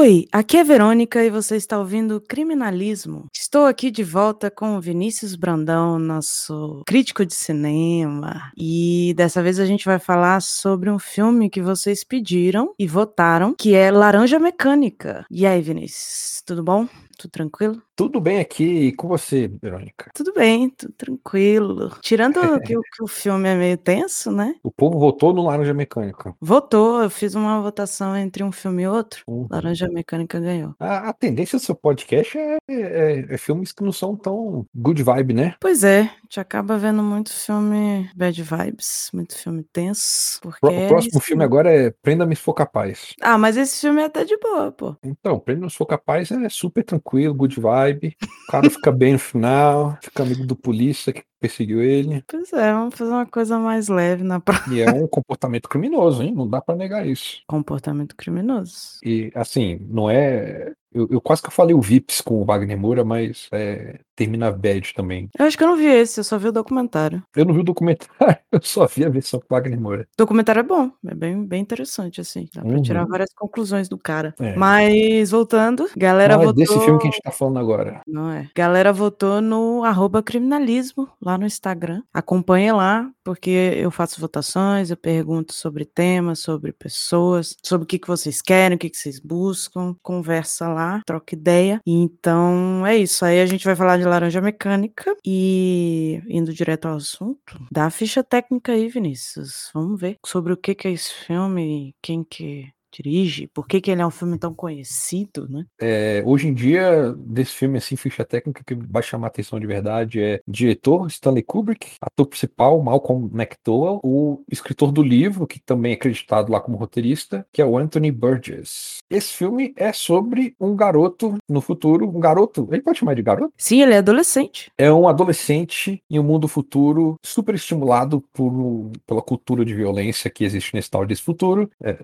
Oi, aqui é Verônica e você está ouvindo Criminalismo. Estou aqui de volta com Vinícius Brandão, nosso crítico de cinema. E dessa vez a gente vai falar sobre um filme que vocês pediram e votaram, que é Laranja Mecânica. E aí, Vinícius, tudo bom? Tudo tranquilo? Tudo bem aqui e com você, Verônica? Tudo bem, tudo tranquilo. Tirando que, o, que o filme é meio tenso, né? O povo votou no Laranja Mecânica. Votou, eu fiz uma votação entre um filme e outro. Uhum. Laranja Mecânica ganhou. A, a tendência do seu podcast é, é- é filmes que não são tão good vibe, né? Pois é, a gente acaba vendo muito filme bad vibes, muito filme tenso. Porque Pro- é o próximo filme né? agora é Prenda-me se for capaz. Ah, mas esse filme é até de boa, pô. Então, Prenda-me se for capaz é super tranquilo, good vibe. O cara fica bem no final, fica amigo do polícia que perseguiu ele. Pois é, vamos fazer uma coisa mais leve na próxima. E é um comportamento criminoso, hein? Não dá pra negar isso. Comportamento criminoso. E assim, não é. Eu, eu quase que eu falei o Vips com o Wagner Moura, mas é, termina bad também. Eu acho que eu não vi esse, eu só vi o documentário. Eu não vi o documentário, eu só vi a versão com o Wagner Moura. O documentário é bom, é bem, bem interessante, assim. Dá pra Uhum. tirar várias conclusões do cara. É. Mas, voltando, galera Não é votou... desse filme que a gente tá falando agora. Não é. Galera votou no arroba criminalismo lá no Instagram. Acompanhe lá, porque eu faço votações, eu pergunto sobre temas, sobre pessoas, sobre o que, que vocês querem, o que, que vocês buscam. Conversa lá, troca ideia. Então é isso. Aí a gente vai falar de laranja mecânica e indo direto ao assunto. Dá a ficha técnica aí, Vinícius. Vamos ver sobre o que, que é esse filme, quem que dirige, por que, que ele é um filme tão conhecido, né? É, hoje em dia, desse filme, assim, ficha técnica que vai chamar a atenção de verdade é diretor Stanley Kubrick, ator principal Malcolm McDowell, o escritor do livro, que também é acreditado lá como roteirista, que é o Anthony Burgess. Esse filme é sobre um garoto no futuro, um garoto, ele pode chamar de garoto? Sim, ele é adolescente. É um adolescente em um mundo futuro super estimulado por, pela cultura de violência que existe nesse tal desse futuro. É,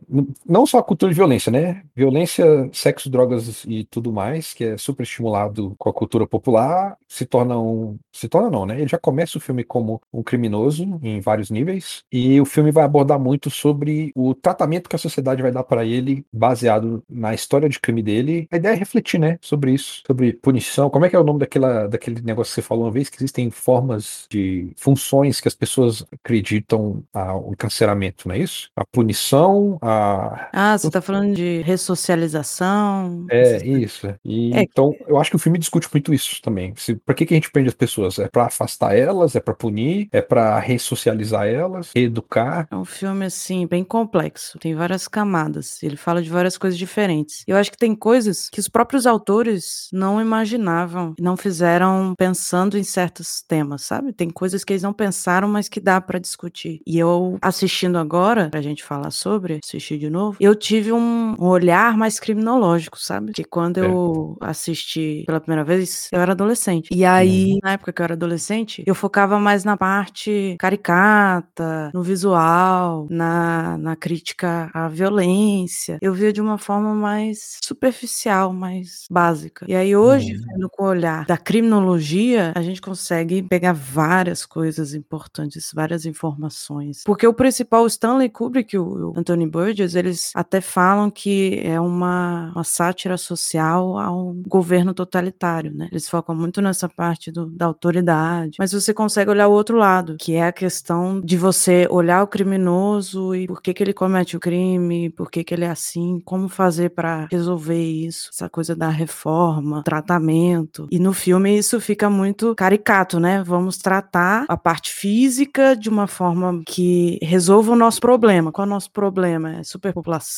não só a cultura de violência, né? Violência, sexo, drogas e tudo mais, que é super estimulado com a cultura popular, se torna um. Se torna não, né? Ele já começa o filme como um criminoso em vários níveis, e o filme vai abordar muito sobre o tratamento que a sociedade vai dar para ele, baseado na história de crime dele. A ideia é refletir, né? Sobre isso, sobre punição. Como é que é o nome daquela, daquele negócio que você falou uma vez? Que existem formas de funções que as pessoas acreditam ao encarceramento, não é isso? A punição, a. você tá falando de ressocialização? É, isso. E, É. então, eu acho que o filme discute muito isso também. Se, pra que, que a gente prende as pessoas? É pra afastar elas? É pra punir? É pra ressocializar elas? Reeducar? É um filme, assim, bem complexo. Tem várias camadas. Ele fala de várias coisas diferentes. Eu acho que tem coisas que os próprios autores não imaginavam, não fizeram pensando em certos temas, sabe? Tem coisas que eles não pensaram, mas que dá pra discutir. E eu, assistindo agora, pra gente falar sobre, assistir de novo, eu tive um, olhar mais criminológico, sabe? Que quando eu assisti pela primeira vez, eu era adolescente. E aí, na época que eu era adolescente, eu focava mais na parte caricata, no visual, na, na crítica à violência. Eu via de uma forma mais superficial, mais básica. E aí, hoje, Uhum. vendo com o olhar da criminologia, a gente consegue pegar várias coisas importantes, várias informações. Porque o principal, o Stanley Kubrick e o Anthony Burgess, eles até falam que é uma, uma sátira social ao governo totalitário, né? Eles focam muito nessa parte do- da autoridade, mas você consegue olhar o outro lado, que é a questão de você olhar o criminoso e por que que ele comete o crime, por que que ele é assim, como fazer para resolver isso, essa coisa da reforma, tratamento. E no filme isso fica muito caricato, né? Vamos tratar a parte física de uma forma que resolva o nosso problema. Qual é o nosso problema? É superpopulação,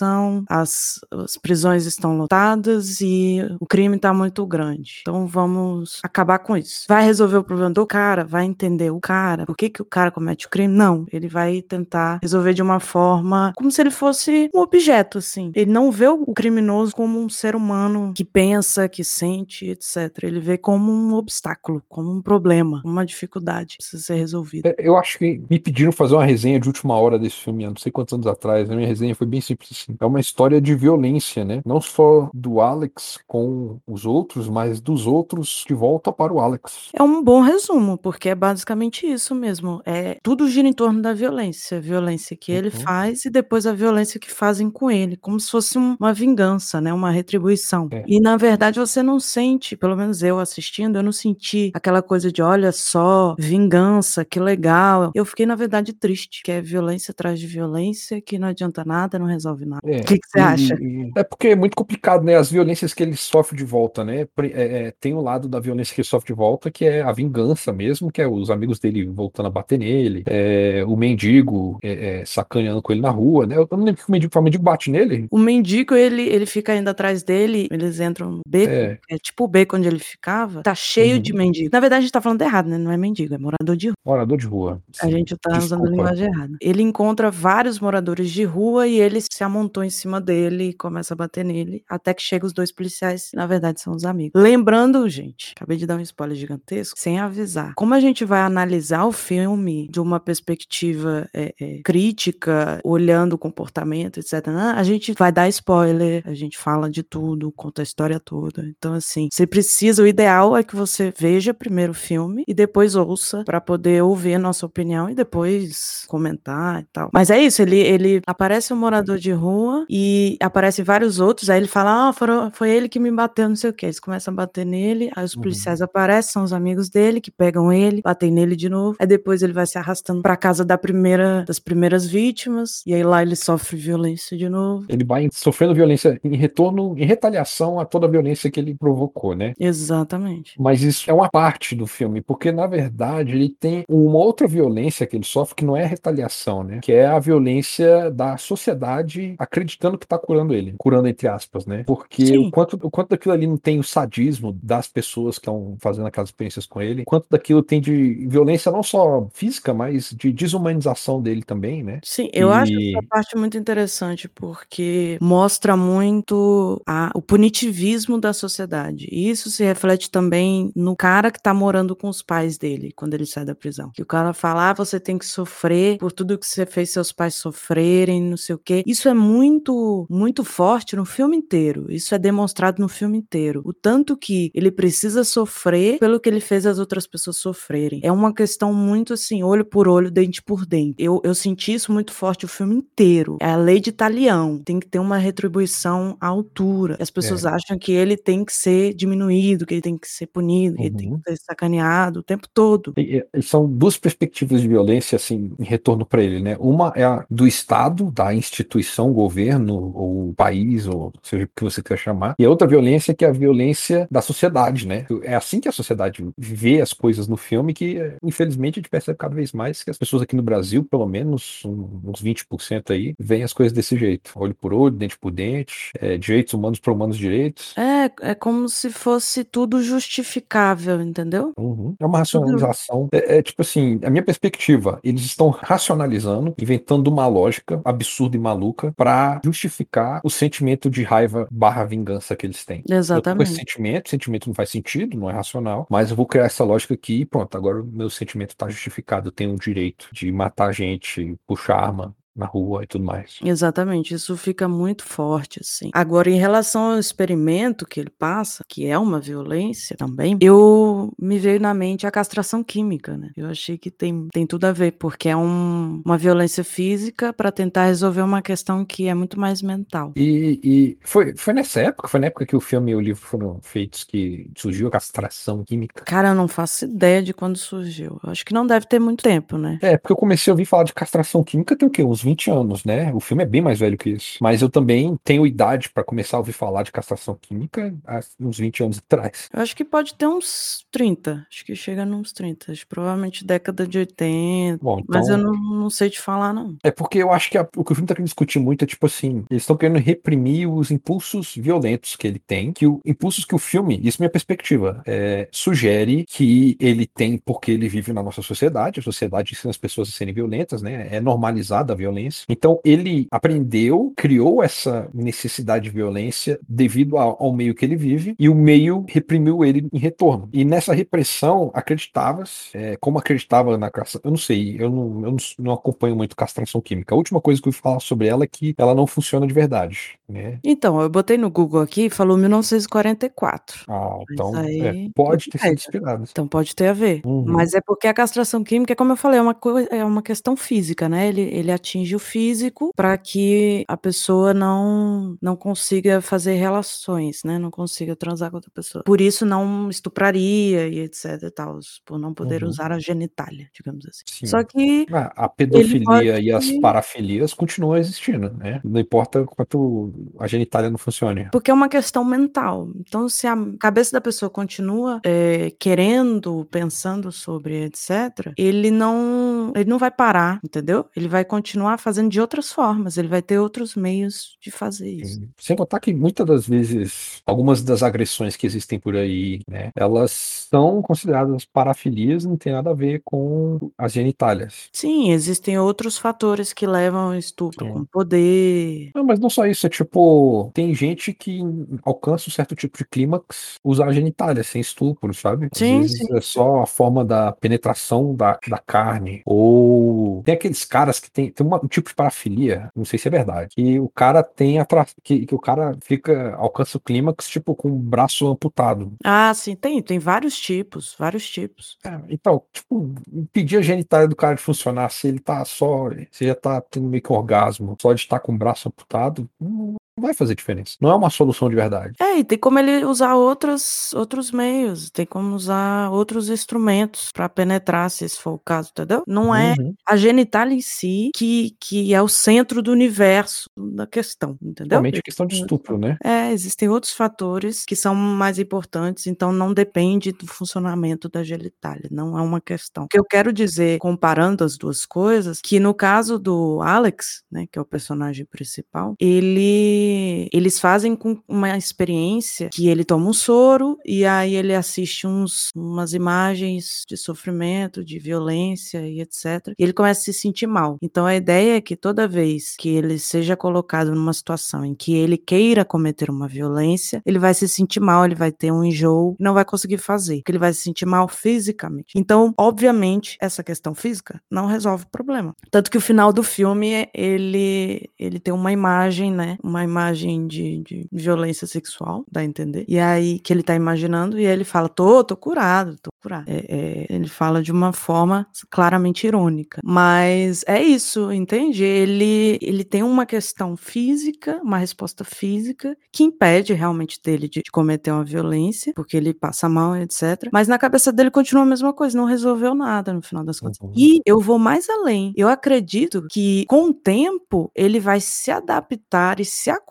as, as prisões estão lotadas e o crime está muito grande. Então vamos acabar com isso. Vai resolver o problema do cara? Vai entender o cara? Por que, que o cara comete o crime? Não. Ele vai tentar resolver de uma forma como se ele fosse um objeto, assim. Ele não vê o criminoso como um ser humano que pensa, que sente, etc. Ele vê como um obstáculo, como um problema, uma dificuldade que precisa ser resolvida. É, Eu acho que me pediram fazer uma resenha de última hora desse filme, há não sei quantos anos atrás. A minha resenha foi bem simples. Assim. É uma história de violência, né? Não só do Alex com os outros, mas dos outros de volta para o Alex. É um bom resumo, porque é basicamente isso mesmo. É tudo gira em torno da violência, a violência que ele Uhum. faz e depois a violência que fazem com ele, como se fosse um- uma vingança, né? Uma retribuição. É. E na verdade você não sente, pelo menos eu assistindo, eu não senti aquela coisa de olha só, vingança, que legal. Eu fiquei, na verdade, triste, que é violência atrás de violência, que não adianta nada, não resolve nada. É, O que, que você acha? é porque é muito complicado, né? As violências que ele sofre de volta, né? É, é, tem um lado da violência que ele sofre de volta, que é a vingança mesmo, que é os amigos dele voltando a bater nele, é, o mendigo é, é, sacaneando com ele na rua, né? Eu não lembro que o mendigo, o mendigo bate nele. O mendigo, ele, ele fica indo atrás dele, eles entram beco, É. é, tipo o beco onde ele ficava, tá cheio Uhum. de mendigo. Na verdade, a gente tá falando errado, né? Não é mendigo, é morador de rua. Morador de rua. A Sim. gente tá usando a Desculpa. linguagem errada. Ele encontra vários moradores de rua e ele se amontou em cima dele e começa a bater nele, até que chegam os dois policiais, que na verdade são os amigos. Lembrando, gente, acabei de dar um spoiler gigantesco, sem avisar. Como a gente vai analisar o filme de uma perspectiva é, é, crítica, olhando o comportamento, etc., a gente vai dar spoiler, a gente fala de tudo, conta a história toda. Então, assim, você precisa, o ideal é que você veja primeiro o filme e depois ouça para poder ouvir a nossa opinião e depois comentar e tal. Mas é isso, ele, ele aparece um morador de rua e aparece vários outros, aí ele fala, ah, foram- foi ele que me bateu, não sei o que. Eles começam a bater nele, aí os Uhum. policiais aparecem, são os amigos dele que pegam ele, batem nele de novo. Aí depois ele vai se arrastando pra casa da primeira, das primeiras vítimas, e aí lá ele sofre violência de novo. Ele vai sofrendo violência em retorno, em retaliação a toda a violência que ele provocou, né? Exatamente. Mas isso é uma parte do filme, porque na verdade ele tem uma outra violência que ele sofre que não é retaliação, né? Que é a violência da sociedade acreditando que tá curando ele, curando entre aspas, né? Porque Sim. o quanto, o quanto daquilo ali não tem o sadismo das pessoas que estão fazendo aquelas experiências com ele, quanto daquilo tem de violência não só física, mas de desumanização dele também, né? Sim, eu acho E- essa parte muito interessante porque mostra muito a- o punitivismo da sociedade. E isso se reflete também no cara que tá morando com os pais dele quando ele sai da prisão. Que o cara fala, ah, você tem que sofrer por tudo que você fez seus pais sofrerem, não sei o quê. Isso é muito, muito forte no filme inteiro. Isso é demonstrado no filme inteiro. O tanto que ele precisa sofrer pelo que ele fez as outras pessoas sofrerem. É uma questão muito assim, olho por olho, dente por dente. Eu, eu senti isso muito forte o filme inteiro. É a lei de Talião. Tem que ter uma retribuição à altura. As pessoas É. acham que ele tem que ser diminuído, que ele tem que ser punido, que ele tem Uhum. que ser sacaneado o tempo todo. E- e São duas perspectivas de violência, assim, em retorno para ele, né? Uma é a do Estado, da instituição, governo, ou país, ou seja o que você quer chamar, e a outra violência que é a violência da sociedade, né? É assim que a sociedade vê as coisas no filme, que infelizmente a gente percebe cada vez mais que as pessoas aqui no Brasil, pelo menos uns 20% aí, veem as coisas desse jeito: olho por olho, dente por dente, é, direitos humanos para humanos direitos. É, é como se fosse tudo justificável, entendeu? Uhum. É uma racionalização. É, é tipo assim, a minha perspectiva, eles estão racionalizando, inventando uma lógica absurda e maluca para justificar o sentimento de raiva barra vingança que eles têm. Eu tô com esse Exatamente. sentimento, sentimento não faz sentido, não é racional, mas eu vou criar essa lógica aqui e pronto, agora o meu sentimento tá justificado, eu tenho o direito de matar gente, puxar arma na rua e tudo mais. Exatamente, isso fica muito forte, assim. Agora, em relação ao experimento que ele passa, que é uma violência também, eu me veio na mente a castração química, né? Eu achei que tem, tem tudo a ver, porque é um- uma violência física para tentar resolver uma questão que é muito mais mental. E, e foi, foi nessa época, foi na época que o filme e o livro foram feitos que surgiu a castração química. Cara, eu não faço ideia de quando surgiu. Eu acho que não deve ter muito tempo, né? É, porque eu comecei a ouvir falar de castração química tem o quê? Uns 20 anos, né? O filme é bem mais velho que isso. Mas eu também tenho idade pra começar a ouvir falar de castração química há uns 20 anos atrás. Eu acho que pode ter uns 30. Acho que chega nos 30. Acho que provavelmente década de 80. Bom, Mas eu então. não, não sei te falar, não. É porque eu acho que a- o que o filme tá querendo discutir muito é tipo assim, eles estão querendo reprimir os impulsos violentos que ele tem, que o impulsos que o filme, isso é minha perspectiva, é, sugere que ele tem porque ele vive na nossa sociedade, a sociedade ensina as pessoas a serem violentas, né? É normalizada a violência. Violência. Então ele aprendeu, criou essa necessidade de violência devido ao, ao meio que ele vive e o meio reprimiu ele em retorno. E nessa repressão acreditava-se, é, como acreditava na castração, eu não sei, eu não, eu não, não acompanho muito castração química. A última coisa que eu fui falar sobre ela é que ela não funciona de verdade. Né? Então, eu botei no Google aqui, falou 1944. Ah, então é, pode ter sido inspirado. Então pode ter a ver. Uhum. Mas é porque a castração química, como eu falei, é uma, coisa, é uma questão física, né? Ele, ele atinge o físico para que a pessoa não, não consiga fazer relações, né? Não consiga transar com outra pessoa. Por isso não estupraria e etc e tal, por não poder uhum. usar a genitália, digamos assim. Sim. Só que ah, a pedofilia pode... e as parafilias continuam existindo, né? Não importa quanto a genitália não funcione. Porque é uma questão mental. Então, se a cabeça da pessoa continua é, querendo, pensando sobre etc., ele não, ele não vai parar, entendeu? Ele vai continuar fazendo de outras formas, ele vai ter outros meios de fazer isso. Sem contar que muitas das vezes, algumas das agressões que existem por aí, né, elas são consideradas parafilias, não tem nada a ver com as genitálias. Sim, existem outros fatores que levam ao estupro, Sim. como poder. Não, mas não só isso, é tipo, tem gente que alcança um certo tipo de clímax usar a genitália sem estupro, sabe? Às sim, vezes sim. é só a forma da penetração da, da carne. Ou tem aqueles caras que tem, tem uma, um tipo de parafilia, não sei se é verdade, que o cara tem atra... que, que o cara fica, alcança o clímax, tipo, com o braço amputado. Ah, sim, tem, tem vários tipos, vários tipos. É, então, tipo, impedir a genitália do cara de funcionar se ele tá só, se já tá tendo meio que orgasmo, só de estar com o braço amputado, não vai fazer diferença. Não é uma solução de verdade. É, e tem como ele usar outros, outros meios, tem como usar outros instrumentos para penetrar, se esse for o caso, entendeu? Não é uhum. a genitália em si que, que é o centro do universo da questão, entendeu? Realmente é questão de estupro, né? É, existem outros fatores que são mais importantes, então não depende do funcionamento da genitália, não é uma questão. O que eu quero dizer, comparando as duas coisas, que no caso do Alex, né, que é o personagem principal, ele eles fazem com uma experiência que ele toma um soro e aí ele assiste uns, umas imagens de sofrimento, de violência e etc. E ele começa a se sentir mal. Então a ideia é que toda vez que ele seja colocado numa situação em que ele queira cometer uma violência, ele vai se sentir mal, ele vai ter um enjoo, não vai conseguir fazer, porque ele vai se sentir mal fisicamente. Então, obviamente, essa questão física não resolve o problema. Tanto que o final do filme ele ele tem uma imagem, né, uma imagem imagem de, de violência sexual, dá a entender? E aí que ele tá imaginando, e ele fala: tô, tô curado, tô curado. É, é, ele fala de uma forma claramente irônica. Mas é isso, entende? Ele, ele tem uma questão física, uma resposta física, que impede realmente dele de, de cometer uma violência, porque ele passa mal, etc. Mas na cabeça dele continua a mesma coisa, não resolveu nada no final das contas. Uhum. E eu vou mais além. Eu acredito que com o tempo ele vai se adaptar e se acostumar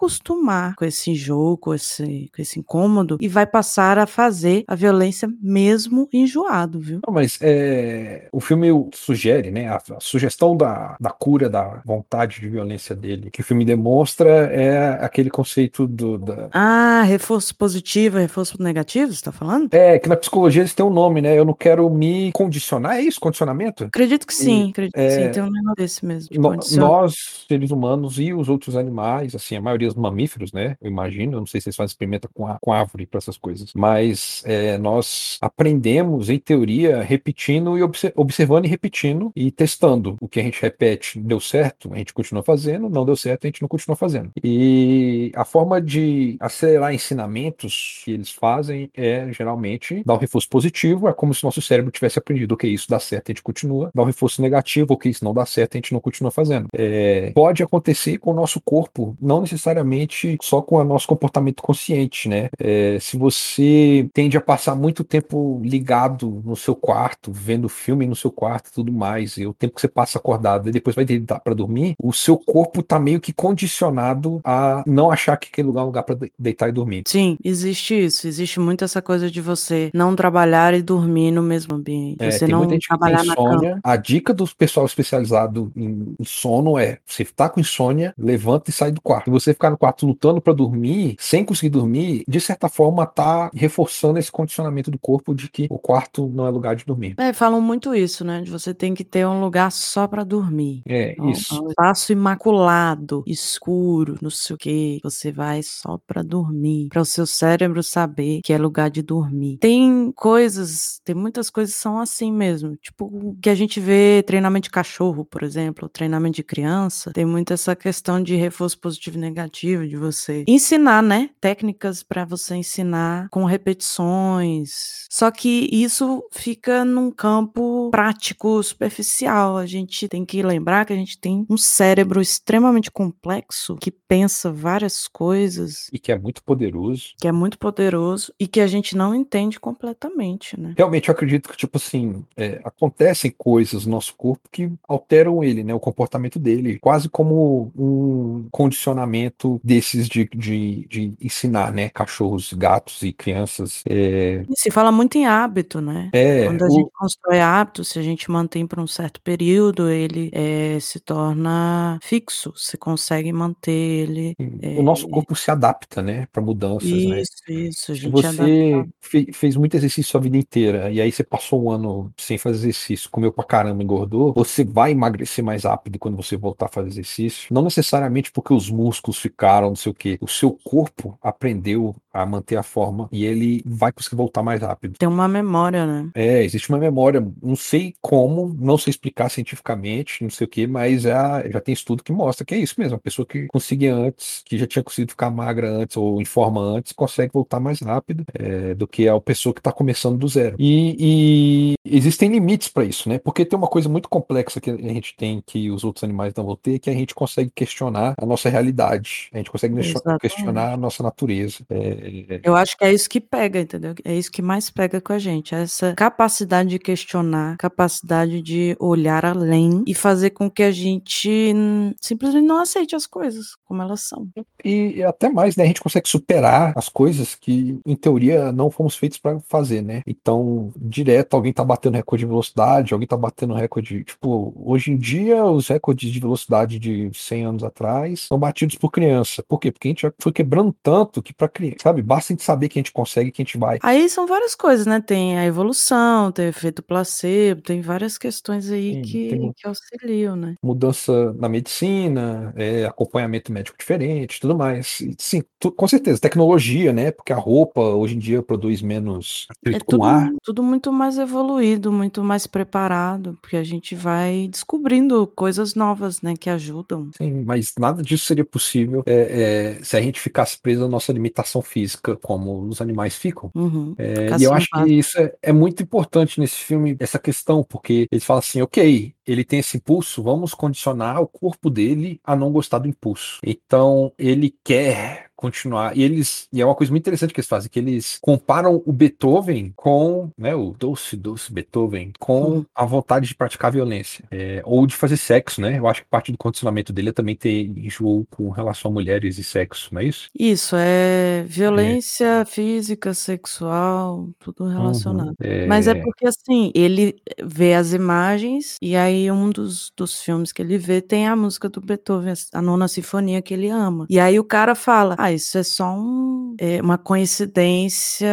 com esse jogo, com esse, com esse incômodo e vai passar a fazer a violência mesmo enjoado, viu? Não, mas é, o filme sugere, né, a, a, sugestão da, da cura da vontade de violência dele, que o filme demonstra é aquele conceito do... Da... Ah, reforço positivo, reforço negativo, você tá falando? É, que na psicologia eles têm um nome, né, eu não quero me condicionar, é isso, condicionamento? Acredito que sim, e, acredito é, que sim, tem um nome desse mesmo. No, nós, seres humanos e os outros animais, assim, a maioria os mamíferos, né? Eu imagino, não sei se eles fazem experimento com, com árvore para essas coisas, mas é, nós aprendemos, em teoria, repetindo e obser observando e repetindo e testando. O que a gente repete deu certo, a gente continua fazendo, não deu certo, a gente não continua fazendo. E a forma de acelerar ensinamentos que eles fazem é geralmente dar um reforço positivo, é como se nosso cérebro tivesse aprendido que isso dá certo, a gente continua, dar um reforço negativo, que isso não dá certo, a gente não continua fazendo. É, pode acontecer com o nosso corpo, não necessariamente necessariamente só com o nosso comportamento consciente, né? É, se você tende a passar muito tempo ligado no seu quarto, vendo filme no seu quarto e tudo mais, e o tempo que você passa acordado e depois vai deitar para dormir, o seu corpo tá meio que condicionado a não achar que aquele lugar é um lugar para deitar e dormir. Sim, existe isso. Existe muito essa coisa de você não trabalhar e dormir no mesmo ambiente. É, você não trabalhar na cama. A dica do pessoal especializado em sono é: você tá com insônia, levanta e sai do quarto. Se você ficar no quarto lutando para dormir, sem conseguir dormir, de certa forma tá reforçando esse condicionamento do corpo de que o quarto não é lugar de dormir. É, falam muito isso, né? De você tem que ter um lugar só para dormir. É, um, isso. Um espaço imaculado, escuro, não sei o que. Você vai só para dormir, para o seu cérebro saber que é lugar de dormir. Tem coisas, tem muitas coisas que são assim mesmo. Tipo, que a gente vê treinamento de cachorro, por exemplo, treinamento de criança, tem muito essa questão de reforço positivo e negativo, de você ensinar, né? Técnicas para você ensinar com repetições. Só que isso fica num campo prático, superficial. A gente tem que lembrar que a gente tem um cérebro extremamente complexo que pensa várias coisas. E que é muito poderoso. Que é muito poderoso e que a gente não entende completamente, né? Realmente, eu acredito que, tipo assim, é, acontecem coisas no nosso corpo que alteram ele, né? O comportamento dele, quase como um condicionamento desses de, de, de ensinar, né? Cachorros, gatos e crianças. É... E se fala muito em hábito, né? É, Quando a o- gente constrói hábito, se a gente mantém por um certo período, ele eh, se torna fixo. Você consegue manter ele. O nosso corpo se adapta, né, para mudanças, né? Isso, isso. A Se gente é você fe- fez muito exercício a vida inteira e aí você passou um ano sem fazer exercício, comeu pra caramba, engordou, você vai emagrecer mais rápido quando você voltar a fazer exercício. Não necessariamente porque os músculos ficaram, não sei o quê. O seu corpo aprendeu a manter a forma e ele vai conseguir voltar mais rápido. Tem uma memória, né? É, existe uma memória, não sei como, não sei explicar cientificamente, não sei o que, mas já, já tem estudo que mostra que é isso mesmo. A pessoa que conseguia antes, que já tinha conseguido ficar magra antes ou em forma antes, consegue voltar mais rápido é, do que a pessoa que está começando do zero. E, e existem limites para isso, né? Porque tem uma coisa muito complexa que a gente tem que os outros animais não vão ter, que a gente consegue questionar a nossa realidade, a gente consegue Exatamente. questionar a nossa natureza. É, Eu acho que é isso que pega, entendeu? É isso que mais pega com a gente. é Essa capacidade de questionar, capacidade de olhar além e fazer com que a gente simplesmente não aceite as coisas como elas são. E até mais, né? A gente consegue superar as coisas que, em teoria, não fomos feitos para fazer, né? Então, direto, alguém tá batendo recorde de velocidade, alguém tá batendo recorde. Tipo, hoje em dia, os recordes de velocidade de 100 anos atrás são batidos por criança. Por quê? Porque a gente já foi quebrando tanto que, pra criança, sabe? Basta a gente saber que a gente consegue, que a gente vai. Aí são várias coisas, né? Tem a evolução, tem o efeito placebo, tem várias questões aí Sim, que, que auxiliam, né? Mudança na medicina, é, acompanhamento médico diferente, tudo mais. E, sim, tu- com certeza, tecnologia, né? Porque a roupa hoje em dia produz menos É atrito com tudo, ar. tudo muito mais evoluído, muito mais preparado, porque a gente vai descobrindo coisas novas, né? Que ajudam. Sim, mas nada disso seria possível é, é, se a gente ficasse preso à nossa limitação física, como os animais ficam. Uhum. É, e eu acho que isso é, é muito importante nesse filme, essa questão, porque eles falam assim, ok, ele tem esse impulso, vamos condicionar o corpo dele a não gostar do impulso. Então, ele quer continuar. E eles, e é uma coisa muito interessante que eles fazem, que eles comparam o Beethoven com, né, o doce, doce Beethoven, com Uhum. a vontade de praticar violência, é, ou de fazer sexo, né? Eu acho que parte do condicionamento dele é também ter enjoo com relação a mulheres e sexo, não é isso? Isso, é violência física, sexual, tudo relacionado. Uhum. Mas é É, porque, assim, ele vê as imagens e aí um dos, dos filmes que ele vê tem a música do Beethoven, a nona sinfonia que ele ama. E aí o cara fala, ah, isso é só um, é, uma coincidência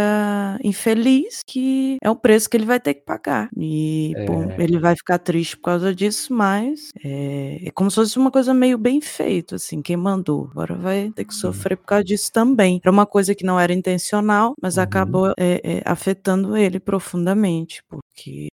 infeliz que é o preço que ele vai ter que pagar. E, É. ele vai ficar triste por causa disso, mas é, é como se fosse uma coisa meio bem feita, assim, quem mandou. Agora vai ter que sofrer por causa disso também. Era uma coisa que não era intencional, mas Uhum. acabou é, é, afetando ele profundamente, porque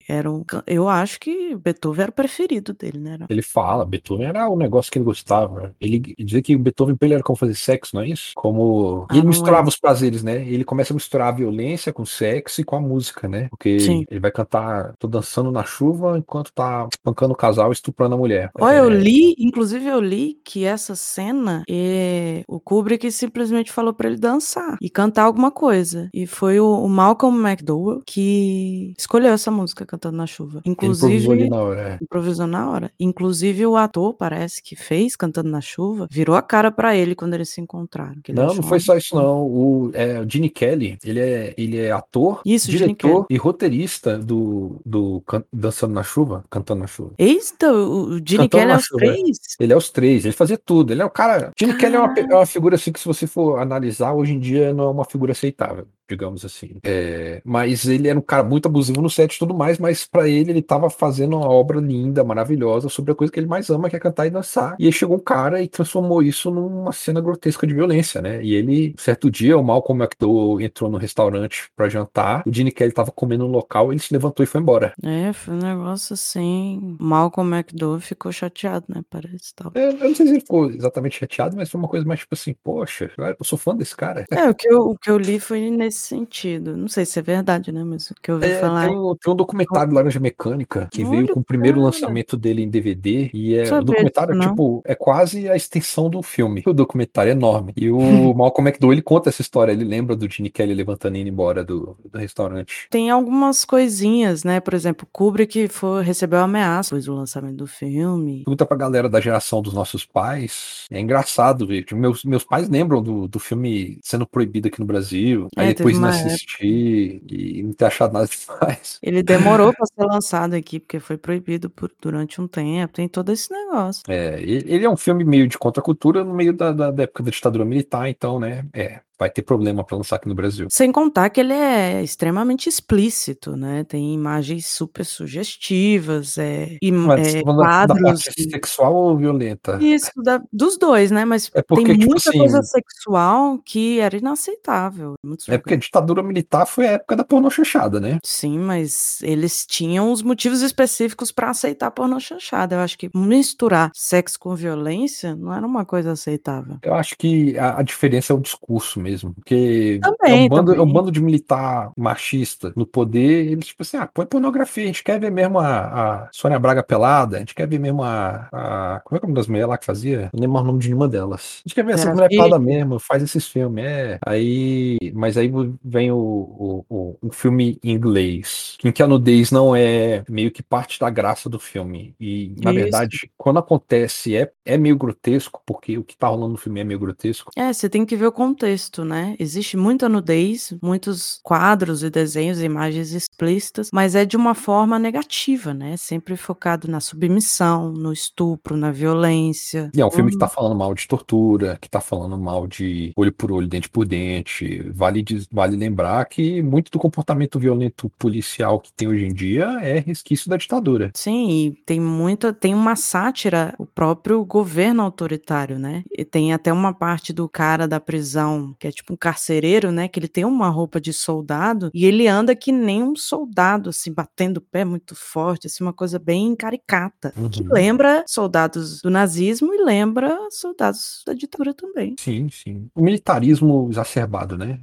era um, ca- eu acho que Beethoven era o preferido dele, né? Era- Ele fala, Beethoven era o negócio que ele gostava. Ele dizia que o Beethoven pra ele era como fazer sexo, não é isso? Como. Ah, E ele misturava é. os prazeres, né? Ele começa a misturar a violência com o sexo e com a música, né? Porque Sim. ele vai cantar Tô dançando na chuva enquanto tá espancando o casal e estuprando a mulher. Olha, eu É, li, inclusive eu li que essa cena, é, o Kubrick simplesmente falou pra ele dançar e cantar alguma coisa. E foi o, o Malcolm McDowell que escolheu essa música Cantando na Chuva. Ele improvisou ali Inclusive na hora, é. improvisou na hora. Inclusive o ator, parece que fez Cantando na Chuva, virou a cara pra ele quando eles se encontraram, Não, não foi só isso não. O, é, o Gene Kelly, ele é, ele é ator, Isso, diretor e roteirista do, do Can- Dançando na Chuva, Cantando na Chuva. Eita, o Gene Kelly é os Chuva, é. três? Ele é os três, ele fazia tudo. Ele é o cara. Gene Kelly é uma, é uma figura assim que, se você for analisar, hoje em dia não é uma figura aceitável, digamos assim. É, mas ele era um cara muito abusivo no set e tudo mais, mas pra ele, ele tava fazendo uma obra linda, maravilhosa, sobre a coisa que ele mais ama, que é cantar e dançar. E aí chegou um cara e transformou isso numa cena grotesca de violência, né? E ele, certo dia, o Malcolm McDowell entrou no restaurante pra jantar, o Gene Kelly tava comendo no local, ele se levantou e foi embora. É, foi um negócio assim. Malcolm McDowell ficou chateado, né? Parece tal. Eu, eu não sei se ele ficou exatamente chateado, mas foi uma coisa mais tipo assim, poxa, eu sou fã desse cara. É, o que eu, o que eu li foi nesse sentido. Não sei se é verdade, né? Mas o que eu ouvi É, falar. tem, um, tem um documentário Laranja Mecânica que veio Olha, com o primeiro cara. lançamento dele em DVD e é o documentário disso, não. tipo é quase a extensão do filme. O documentário é enorme e o Malcolm McDowell ele conta essa história. Ele lembra do Gene Kelly levantando e indo embora do, do restaurante. Tem algumas coisinhas, né? Por exemplo, Kubrick foi, recebeu ameaça depois do lançamento do filme. Pergunta pra galera da geração dos nossos pais. É engraçado ver. Tipo, meus, meus pais lembram do, do filme sendo proibido aqui no Brasil. Aí É, depois não assistir e não ter achado nada demais. Ele demorou pra ser lançado aqui, porque foi proibido por- durante um tempo. Tem todo esse negócio. É, ele ele é um filme meio de contracultura no meio da, da- da época da ditadura militar, então, né? É, vai ter problema pra lançar aqui no Brasil. Sem contar que ele é extremamente explícito, né? Tem imagens super sugestivas, é, im- Mas é, tá falando da, quadros. parte sexual ou violenta? Isso, da- dos dois, né? Mas É tem porque, tipo muita assim, coisa sexual que era inaceitável. muitos é porque a ditadura militar foi a época da pornô chanchada, né? Sim, mas eles tinham os motivos específicos para aceitar pornô chanchada. Eu acho que misturar sexo com violência não era uma coisa aceitável. Eu acho que a, a diferença é o discurso mesmo, porque é um, Também, bando, é um também. bando de militar machista no poder, eles tipo assim, ah, põe pornografia, a gente quer ver mesmo a, a Sônia Braga pelada, a gente quer ver mesmo a, a- como é que é o nome das mulheres lá que fazia? Não lembro o nome de nenhuma delas. A gente quer ver essa Vera mulher pelada Fischer. mesmo, faz esses filmes, é. Aí, mas aí vem o, o, o, o filme em inglês, em que a nudez não é meio que parte da graça do filme, e na Isso. verdade, quando acontece é, é meio grotesco, porque o que tá rolando no filme é meio grotesco, É, você tem que ver o contexto, né? Existe muita nudez, muitos quadros e desenhos, imagens explícitas, mas é de uma forma negativa, né? Sempre focado na submissão, no estupro, na violência. E é um filme que Uhum. tá falando mal de tortura, que tá falando mal de olho por olho, dente por dente. Vale, vale lembrar que muito do comportamento violento policial que tem hoje em dia é resquício da ditadura. Sim, e tem muita, tem uma sátira, o próprio governo autoritário, né? E tem até uma parte do cara da prisão, que é tipo um carcereiro, né? Que ele tem uma roupa de soldado e ele anda que nem um soldado, assim, batendo o pé muito forte, assim, uma coisa bem caricata. Que Uhum. lembra soldados do nazismo e lembra soldados da ditadura também. Sim, sim. O militarismo exacerbado, né?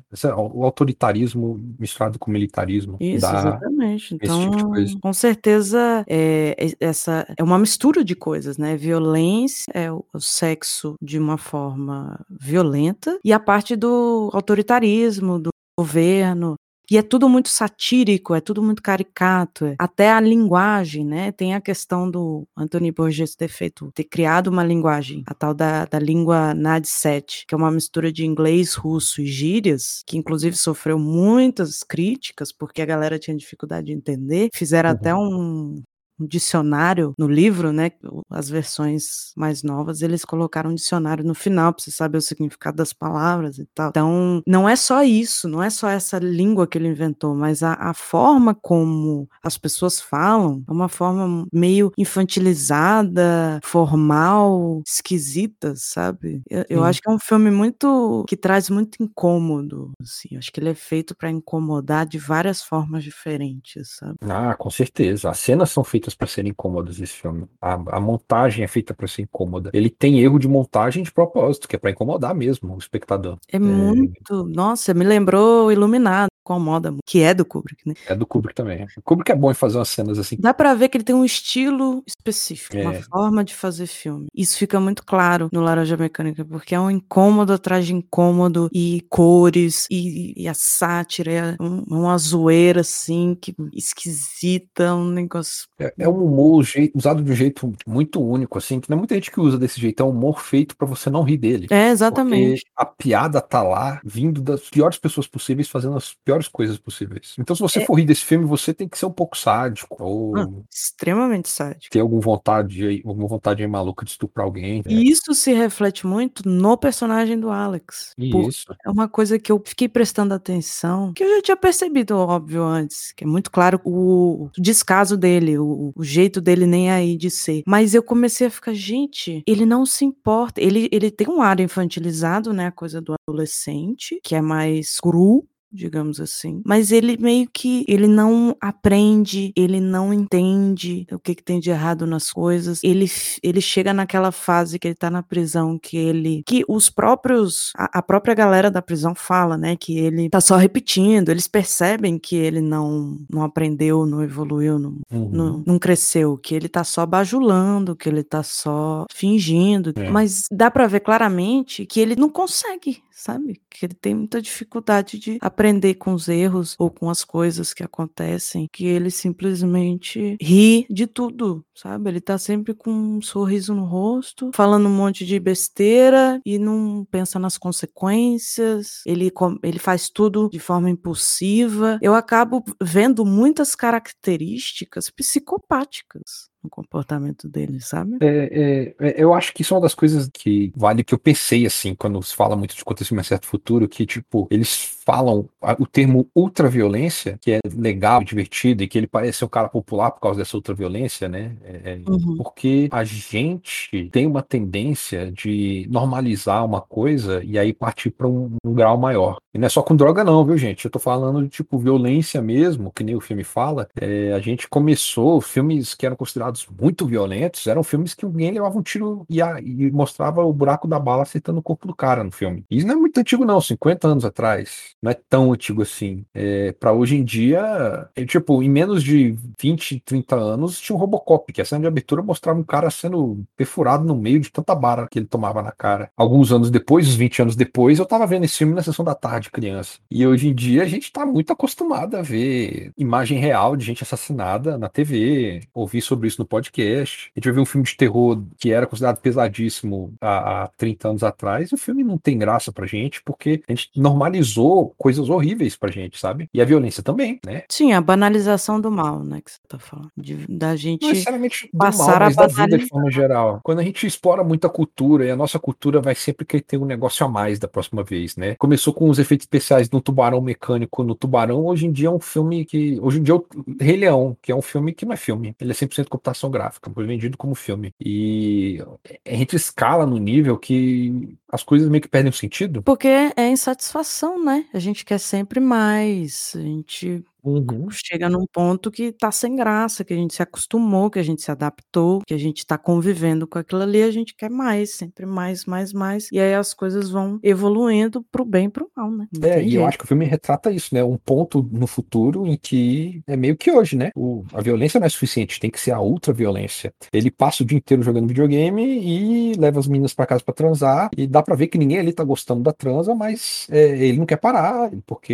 O autoritarismo misturado com o militarismo Isso, exatamente. esse tipo de Então, coisa. com certeza, é, es- essa é uma mistura de coisas, né? Violência é o, o sexo de uma forma violenta e a parte do autoritarismo, do governo. E é tudo muito satírico, é tudo muito caricato, é- até a linguagem, né? Tem a questão do Anthony Burgess ter feito, ter criado uma linguagem, a tal da, da língua NAD7, que é uma mistura de inglês, russo e gírias, que inclusive sofreu muitas críticas, porque a galera tinha dificuldade de entender. Fizeram até um, um dicionário no livro, né? As versões mais novas, eles colocaram um dicionário no final para você saber o significado das palavras e tal. Então, não é só isso, não é só essa língua que ele inventou, mas a, a forma como as pessoas falam é uma forma meio infantilizada, formal, esquisita, sabe? Eu, eu acho que é um filme muito que traz muito incômodo, assim. Acho que ele é feito para incomodar de várias formas diferentes, sabe? Ah, com certeza. As cenas são feitas para serem incômodas esse filme. A, a montagem é feita para ser incômoda. Ele tem erro de montagem de propósito, que é para incomodar mesmo o espectador. É muito, nossa, me lembrou Iluminado. Incomoda muito, que é do Kubrick, né? É do Kubrick também. O Kubrick é bom em fazer umas cenas assim. Dá pra ver que ele tem um estilo específico, uma É. forma de fazer filme. Isso fica muito claro no Laranja Mecânica, porque é um incômodo atrás de incômodo, e cores, e, e a sátira, é um- uma zoeira assim, que esquisita, um negócio. É, é um humor usado de um jeito muito único, assim, que não é muita gente que usa desse jeito. É um humor feito pra você não rir dele. É, exatamente. Porque a piada tá lá, vindo das piores pessoas possíveis, fazendo as piores coisas possíveis. Então, se você É. for rir desse filme, você tem que ser um pouco sádico, ou Ah, extremamente sádico. ter alguma vontade, alguma vontade maluca de estuprar alguém. né? E isso se reflete muito no personagem do Alex. Isso. É uma coisa que eu fiquei prestando atenção, que eu já tinha percebido, óbvio, antes, que é muito claro o, o descaso dele, o, o jeito dele nem aí de ser. Mas eu comecei a ficar, gente, ele não se importa. Ele, ele tem um ar infantilizado, né? A coisa do adolescente, que é mais cru. Digamos assim, mas ele meio que ele não aprende, ele não entende o que, que tem de errado nas coisas. Ele, ele chega naquela fase que ele tá na prisão, que ele. que os próprios. A, a própria galera da prisão fala, né? Que ele tá só repetindo, eles percebem que ele não, não aprendeu, não evoluiu, não, Uhum. não, não cresceu, que ele tá só bajulando, que ele tá só fingindo. É. Mas dá pra ver claramente que ele não consegue, sabe? Que ele tem muita dificuldade de aprender com os erros ou com as coisas que acontecem, que ele simplesmente ri de tudo, sabe? Ele tá sempre com um sorriso no rosto, falando um monte de besteira e não pensa nas consequências. Ele, ele faz tudo de forma impulsiva. Eu acabo vendo muitas características psicopáticas no comportamento dele, sabe? É, é, é, eu acho que isso é uma das coisas que vale que eu pensei assim, quando se fala muito de acontecimento em certo futuro, que tipo, eles falam o termo ultraviolência, que é legal, divertido, e que ele parece ser um cara popular por causa dessa ultraviolência, né? É, é, Uhum. porque a gente tem uma tendência de normalizar uma coisa e aí partir para um, um grau maior. E não é só com droga, não, viu, gente? Eu tô falando de tipo violência mesmo, que nem o filme fala. É, a gente começou filmes que eram considerados muito violentos, eram filmes que alguém levava um tiro e, a- e mostrava o buraco da bala acertando o corpo do cara no filme. Isso não é muito antigo, não, 50 anos atrás. Não é tão antigo assim. É, para hoje em dia, é, tipo, em menos de 20, 30 anos, tinha um Robocop, que a cena de abertura mostrava um cara sendo perfurado no meio de tanta bala que ele tomava na cara. Alguns anos depois, uns 20 anos depois, eu tava vendo esse filme na sessão da tarde, criança. E hoje em dia a gente tá muito acostumado a ver imagem real de gente assassinada na TV, ouvir sobre isso no podcast. A gente vai ver um filme de terror que era considerado pesadíssimo há, há 30 anos atrás, e o filme não tem graça pra gente, porque a gente normalizou coisas horríveis pra gente, sabe? E a violência também, né? Sim, a banalização do mal, né, que você tá falando. De- da gente. Não necessariamente do passar mal, a mas da vida de forma geral. Quando a gente explora muita cultura, e a nossa cultura vai sempre querer ter um negócio a mais da próxima vez, né? Começou com os efeitos especiais no Tubarão Mecânico no Tubarão, hoje em dia é um filme que... Hoje em dia é o Rei Leão, que é um filme que não é filme. Ele é 100% computação gráfica, foi vendido como filme. E a gente escala no nível que as coisas meio que perdem o sentido. Porque é insatisfação, né? A gente quer sempre mais. A gente Uhum. chega num ponto que tá sem graça, que a gente se acostumou, que a gente se adaptou, que a gente tá convivendo com aquilo ali, a gente quer mais, sempre mais, mais, mais. E aí as coisas vão evoluindo pro bem e pro mal, né? Não É, e eu jeito. acho que o filme retrata isso, né? Um ponto no futuro em que é meio que hoje, né? O- a violência não é suficiente, tem que ser a ultraviolência. Ele passa o dia inteiro jogando videogame e leva as meninas pra casa pra transar, e dá pra ver que ninguém ali tá gostando da transa, mas é, ele não quer parar, porque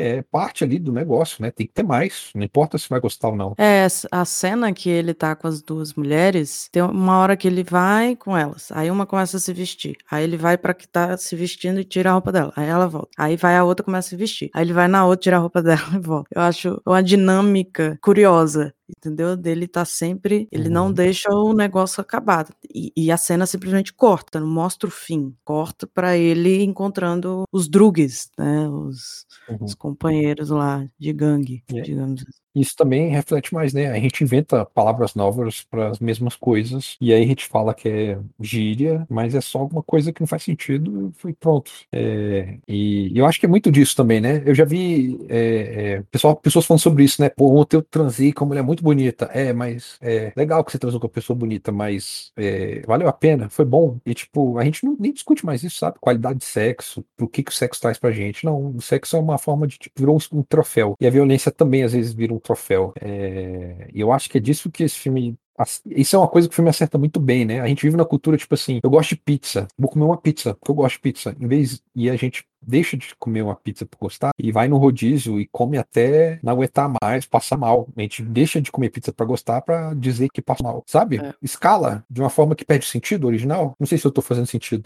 é parte ali do negócio, né? Tem que ter mais, não importa se vai gostar ou não. É, a cena que ele tá com as duas mulheres, tem uma hora que ele vai com elas, aí uma começa a se vestir, aí ele vai pra que tá se vestindo e tira a roupa dela, aí ela volta, aí vai a outra começa a se vestir, aí ele vai na outra, tira a roupa dela e volta. Eu acho uma dinâmica curiosa, entendeu? Dele tá sempre, ele não Uhum. deixa o negócio acabar, e, e a cena simplesmente corta, não mostra o fim, corta pra ele encontrando os drugs, né, os, Uhum. os companheiros lá de gangue, É. digamos assim. Isso também reflete mais, né? A gente inventa palavras novas para as mesmas coisas, e aí a gente fala que é gíria, mas é só alguma coisa que não faz sentido, e pronto. É, e eu acho que é muito disso também, né? Eu já vi é, é, pessoal, pessoas falando sobre isso, né? Pô, ontem eu transei com uma mulher muito bonita. É, mas é legal que você transou com uma pessoa bonita, mas é, valeu a pena, foi bom. E tipo, a gente não, nem discute mais isso, sabe? Qualidade de sexo, o que, que o sexo traz pra gente. Não, o sexo é uma forma de, tipo, virou um, um troféu. E a violência também às vezes vira um troféu. É, e eu acho que é disso que esse filme isso é uma coisa que o filme acerta muito bem, né? A gente vive na cultura, tipo assim, eu gosto de pizza, vou comer uma pizza, porque eu gosto de pizza. Em vez. E a gente deixa de comer uma pizza por gostar e vai no rodízio e come até não aguentar mais, passar mal. A gente deixa de comer pizza para gostar para dizer que passa mal, sabe? É. Escala de uma forma que perde sentido original. Não sei se eu tô fazendo sentido.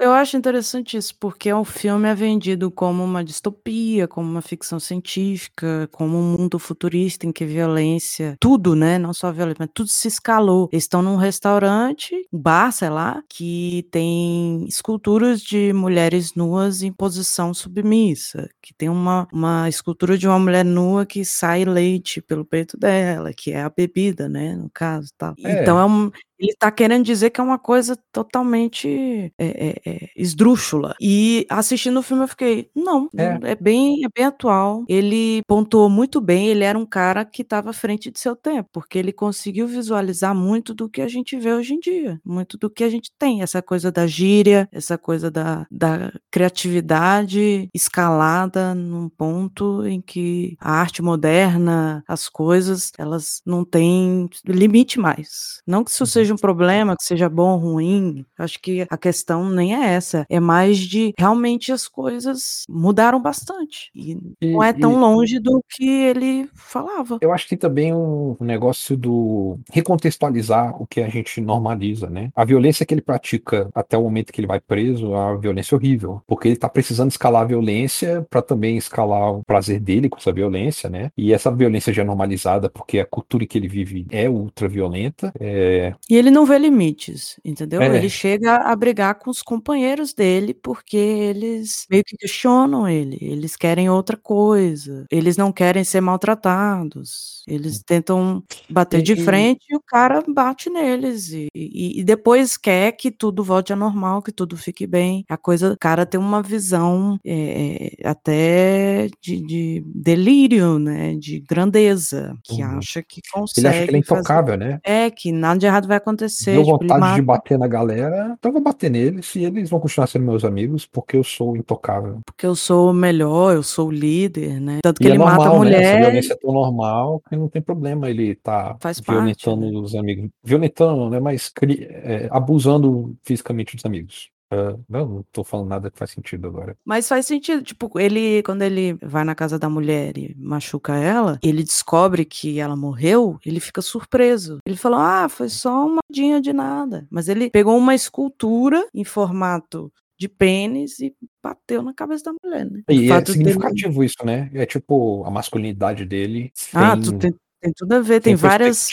eu acho interessante isso, porque o filme é vendido como uma distopia, como uma ficção científica, como um mundo futurista em que violência, tudo, né? Não só violência, mas tudo se escalou. Eles estão num restaurante, um bar, sei lá, que tem esculturas de mulheres nuas em em posição submissa, que tem uma, uma escultura de uma mulher nua que sai leite pelo peito dela, que é a bebida, né, no caso, tal. É. Então é um, ele está querendo dizer que é uma coisa totalmente é, é, é, esdrúxula. E assistindo o filme eu fiquei, não, é. é. bem, é bem atual. Ele pontuou muito bem, ele era um cara que estava à frente de seu tempo, porque ele conseguiu visualizar muito do que a gente vê hoje em dia, muito do que a gente tem, essa coisa da gíria, essa coisa da, da criatividade escalada num ponto em que a arte moderna, as coisas, elas não têm limite mais. Não que isso uhum. seja seja um problema, que seja bom ou ruim. Acho que a questão nem é essa. É mais de realmente as coisas mudaram bastante. E, e não é tão e, longe do que ele falava. Eu acho que também um negócio do recontextualizar o que a gente normaliza, né? A violência que ele pratica até o momento que ele vai preso, a violência é horrível. Porque ele tá precisando escalar a violência para também escalar o prazer dele com essa violência, né? E essa violência já é normalizada porque a cultura que ele vive é ultra violenta. É... E ele não vê limites, entendeu? É. Ele chega a brigar com os companheiros dele porque eles meio que questionam ele, eles querem outra coisa, eles não querem ser maltratados, eles hum. tentam bater e, de frente e o cara bate neles e, e, e, depois quer que tudo volte a normal, que tudo fique bem. A coisa, o cara tem uma visão é, até de, de, delírio, né? De grandeza, que uhum. acha que consegue. Ele acha que ele é intocável, fazer... né? É, que nada de errado vai acontecer. Deu tipo, vontade de bater na galera, então vou bater neles e eles vão continuar sendo meus amigos porque eu sou intocável. Porque eu sou o melhor, eu sou o líder, né? Tanto que e é ele é normal, mata a mulher. Né? Essa violência é tão normal que não tem problema ele tá Faz violentando parte, né? os amigos. Violentando, né? Mas é, abusando fisicamente dos amigos. Uh, não, não tô falando nada que faz sentido agora. Mas faz sentido, tipo, ele, quando ele vai na casa da mulher e machuca ela, ele descobre que ela morreu, ele fica surpreso. Ele falou, ah, foi só uma dinha de nada. Mas ele pegou uma escultura em formato de pênis e bateu na cabeça da mulher, né? E é significativo dele... isso, né? É tipo a masculinidade dele. Ah, tu tem, tem tudo a ver, tem, tem várias.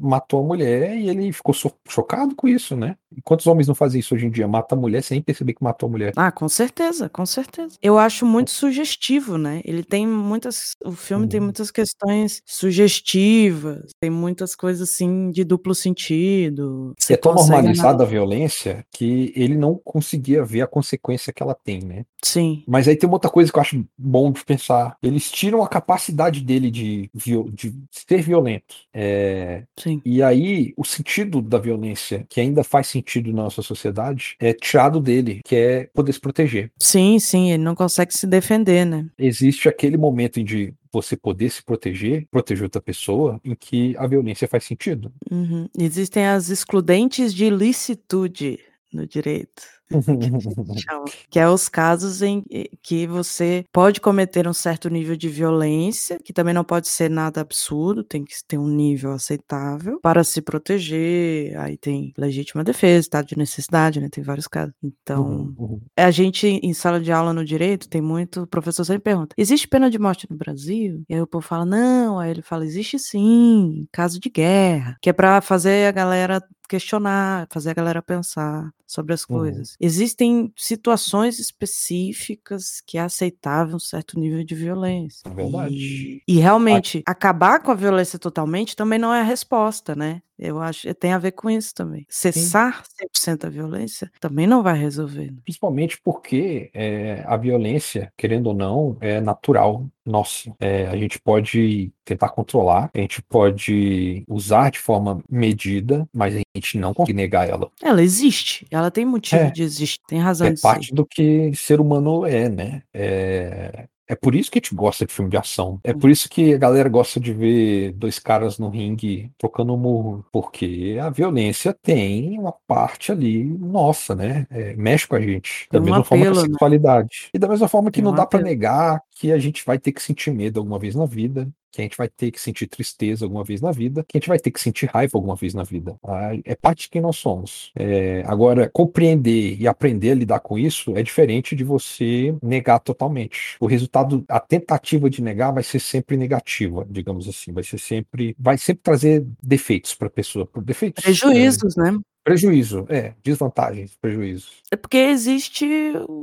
matou a mulher e ele ficou chocado com isso, né? E quantos homens não fazem isso hoje em dia? Mata a mulher sem perceber que matou a mulher. Ah, com certeza, com certeza. Eu acho muito sugestivo, né? Ele tem muitas. O filme tem uhum. muitas questões sugestivas, tem muitas coisas assim de duplo sentido. é tão normalizada a violência que ele não conseguia ver a consequência que ela tem, né? Sim. Mas aí tem uma outra coisa que eu acho bom de pensar. Eles tiram a capacidade dele de, de ser violento. É... E aí, o sentido da violência, que ainda faz sentido na nossa sociedade, é tirado dele, que é poder se proteger. Sim, sim, ele não consegue se defender, né? Existe aquele momento em de você poder se proteger, proteger outra pessoa, em que a violência faz sentido. Uhum. Existem as excludentes de ilicitude no direito. que é os casos em que você pode cometer um certo nível de violência, que também não pode ser nada absurdo, tem que ter um nível aceitável para se proteger. Aí tem legítima defesa, estado de necessidade, né? Tem vários casos. Então, uhum, uhum. a gente em sala de aula no direito tem muito, o professor sempre pergunta: existe pena de morte no Brasil? E aí o povo fala: não. Aí ele fala: existe sim, caso de guerra, que é para fazer a galera questionar, fazer a galera pensar sobre as uhum. coisas. Existem situações específicas que é aceitável um certo nível de violência. Verdade. E, e realmente, acabar com a violência totalmente também não é a resposta, né? Eu acho tem a ver com isso também. Cessar Sim. 100% a violência também não vai resolver. Né? Principalmente porque é, a violência, querendo ou não, é natural nossa. É, a gente pode tentar controlar, a gente pode usar de forma medida, mas a gente não consegue negar ela. Ela existe, ela tem motivo é, de existir, tem razão é de parte ser. do que ser humano é, né? É, é por isso que a gente gosta de filme de ação. É por isso que a galera gosta de ver dois caras no ringue trocando murro. Porque a violência tem uma parte ali nossa, né? É, mexe com a gente. Da mesma apelo, forma que a né? sexualidade. Né? E da mesma forma que tem não um dá para negar que a gente vai ter que sentir medo alguma vez na vida que a gente vai ter que sentir tristeza alguma vez na vida, que a gente vai ter que sentir raiva alguma vez na vida. Tá? É parte de quem nós somos. É, agora, compreender e aprender a lidar com isso é diferente de você negar totalmente. O resultado, a tentativa de negar vai ser sempre negativa, digamos assim. Vai ser sempre, vai sempre trazer defeitos para a pessoa. Defeitos. Prejuízos, é, né? Prejuízo, é, desvantagens, prejuízos. É porque existe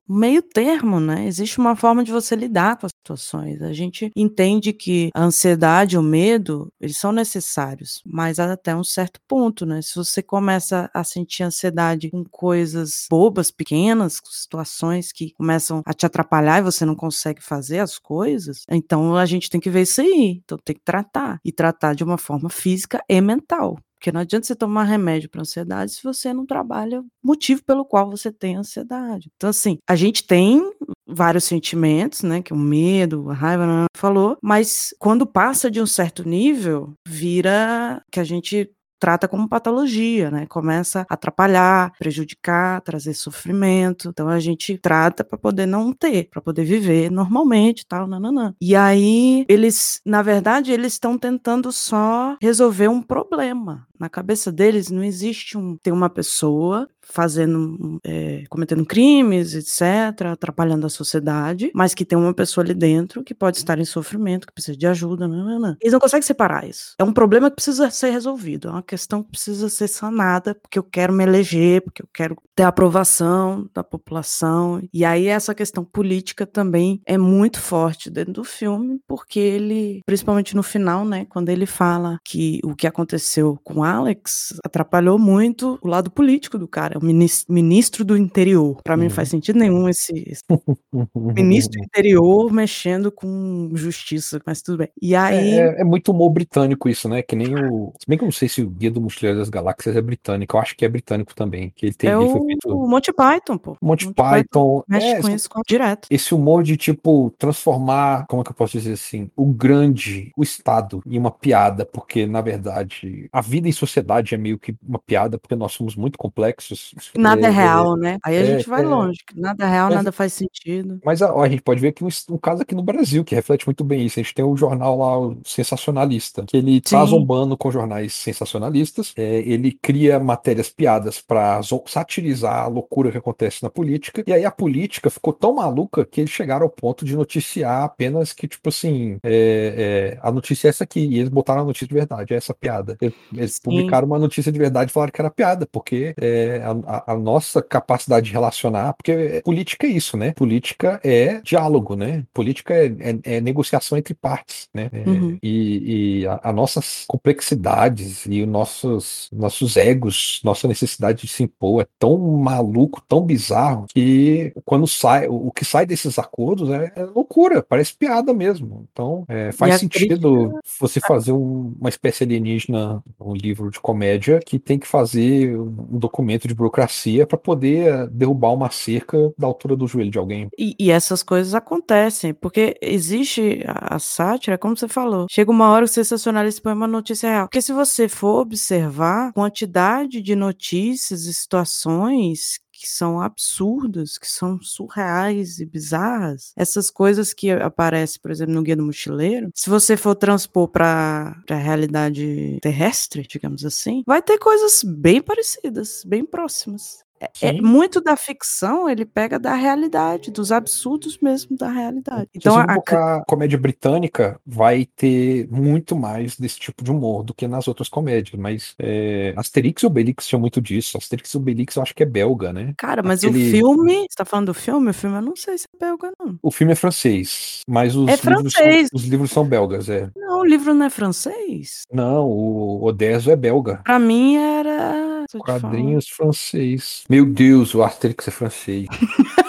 meio termo, né? Existe uma forma de você lidar com as situações. A gente entende que a ansiedade, o medo, eles são necessários, mas até um certo ponto, né? Se você começa a sentir ansiedade com coisas bobas, pequenas, com situações que começam a te atrapalhar e você não consegue fazer as coisas, então a gente tem que ver isso aí. Então tem que tratar. E tratar de uma forma física e mental. Porque não adianta você tomar remédio para ansiedade se você não trabalha o motivo pelo qual você tem ansiedade. Então, assim, a gente tem vários sentimentos, né? Que o medo, a raiva, não falou, mas quando passa de um certo nível, vira que a gente trata como patologia, né? Começa a atrapalhar, prejudicar, trazer sofrimento. Então a gente trata para poder não ter, para poder viver normalmente, tal, nananã. E aí eles, na verdade, eles estão tentando só resolver um problema. Na cabeça deles não existe um tem uma pessoa fazendo, é, cometendo crimes, etc., atrapalhando a sociedade, mas que tem uma pessoa ali dentro que pode estar em sofrimento, que precisa de ajuda. Não, não, não. Eles não conseguem separar isso. É um problema que precisa ser resolvido, é uma questão que precisa ser sanada, porque eu quero me eleger, porque eu quero ter aprovação da população. E aí essa questão política também é muito forte dentro do filme, porque ele, principalmente no final, né, quando ele fala que o que aconteceu com Alex atrapalhou muito o lado político do cara, o ministro do interior. Para mim não faz uhum. sentido nenhum esse, esse ministro do interior mexendo com justiça, mas tudo bem. E aí é, é, muito humor britânico isso, né? Que nem o, se bem que eu não sei se o Guia do Mochileiro das Galáxias é britânico, eu acho que é britânico também, que ele tem é o o Monty Python, pô. Monty, Monty Python. Python mexe é, com isso direto. Esse humor de, tipo, transformar, como é que eu posso dizer assim, o grande, o Estado, em uma piada, porque, na verdade, a vida em sociedade é meio que uma piada, porque nós somos muito complexos. Nada é, é real, né? Aí a é, gente vai é, longe. Nada é real, mas, nada faz sentido. Mas ó, a gente pode ver que um, um, caso aqui no Brasil que reflete muito bem isso. A gente tem o jornal lá, o Sensacionalista, que ele tá zombando com jornais sensacionalistas. É, ele cria matérias piadas para satirizar a loucura que acontece na política. E aí a política ficou tão maluca que eles chegaram ao ponto de noticiar apenas que, tipo assim, é, é, a notícia é essa aqui. E eles botaram a notícia de verdade, é essa piada. Eles, eles publicaram uma notícia de verdade e falaram que era piada, porque é, a, a, nossa capacidade de relacionar, porque política é isso, né? Política é diálogo, né? Política é, é, é negociação entre partes, né? É, uhum. E, e as nossas complexidades e os nossos, nossos egos, nossa necessidade de se impor é tão maluco, tão bizarro, que quando sai, o que sai desses acordos é, é loucura, parece piada mesmo. Então, é, faz sentido crítica... você fazer um, uma espécie alienígena, um livro de comédia, que tem que fazer um documento de burocracia para poder derrubar uma cerca da altura do joelho de alguém. E, e essas coisas acontecem, porque existe a, a sátira, como você falou, chega uma hora que o sensacionalista põe uma notícia real. Porque se você for observar a quantidade de notícias e situações que são absurdas, que são surreais e bizarras. Essas coisas que aparecem, por exemplo, no Guia do Mochileiro, se você for transpor para a realidade terrestre, digamos assim, vai ter coisas bem parecidas, bem próximas. É, muito da ficção ele pega da realidade, dos absurdos mesmo da realidade. Então, a, a comédia britânica vai ter muito mais desse tipo de humor do que nas outras comédias, mas é, Asterix e Obelix tinham muito disso. Asterix e Obelix eu acho que é belga, né? Cara, mas Aquele... o filme, você tá falando do filme? O filme eu não sei se é belga, não. O filme é francês, mas os, é livros, francês. São, os livros são belgas, é. Não, o livro não é francês? Não, o Odeso é belga. Pra mim era. Quadrinhos francês. Meu Deus, o Asterix é francês.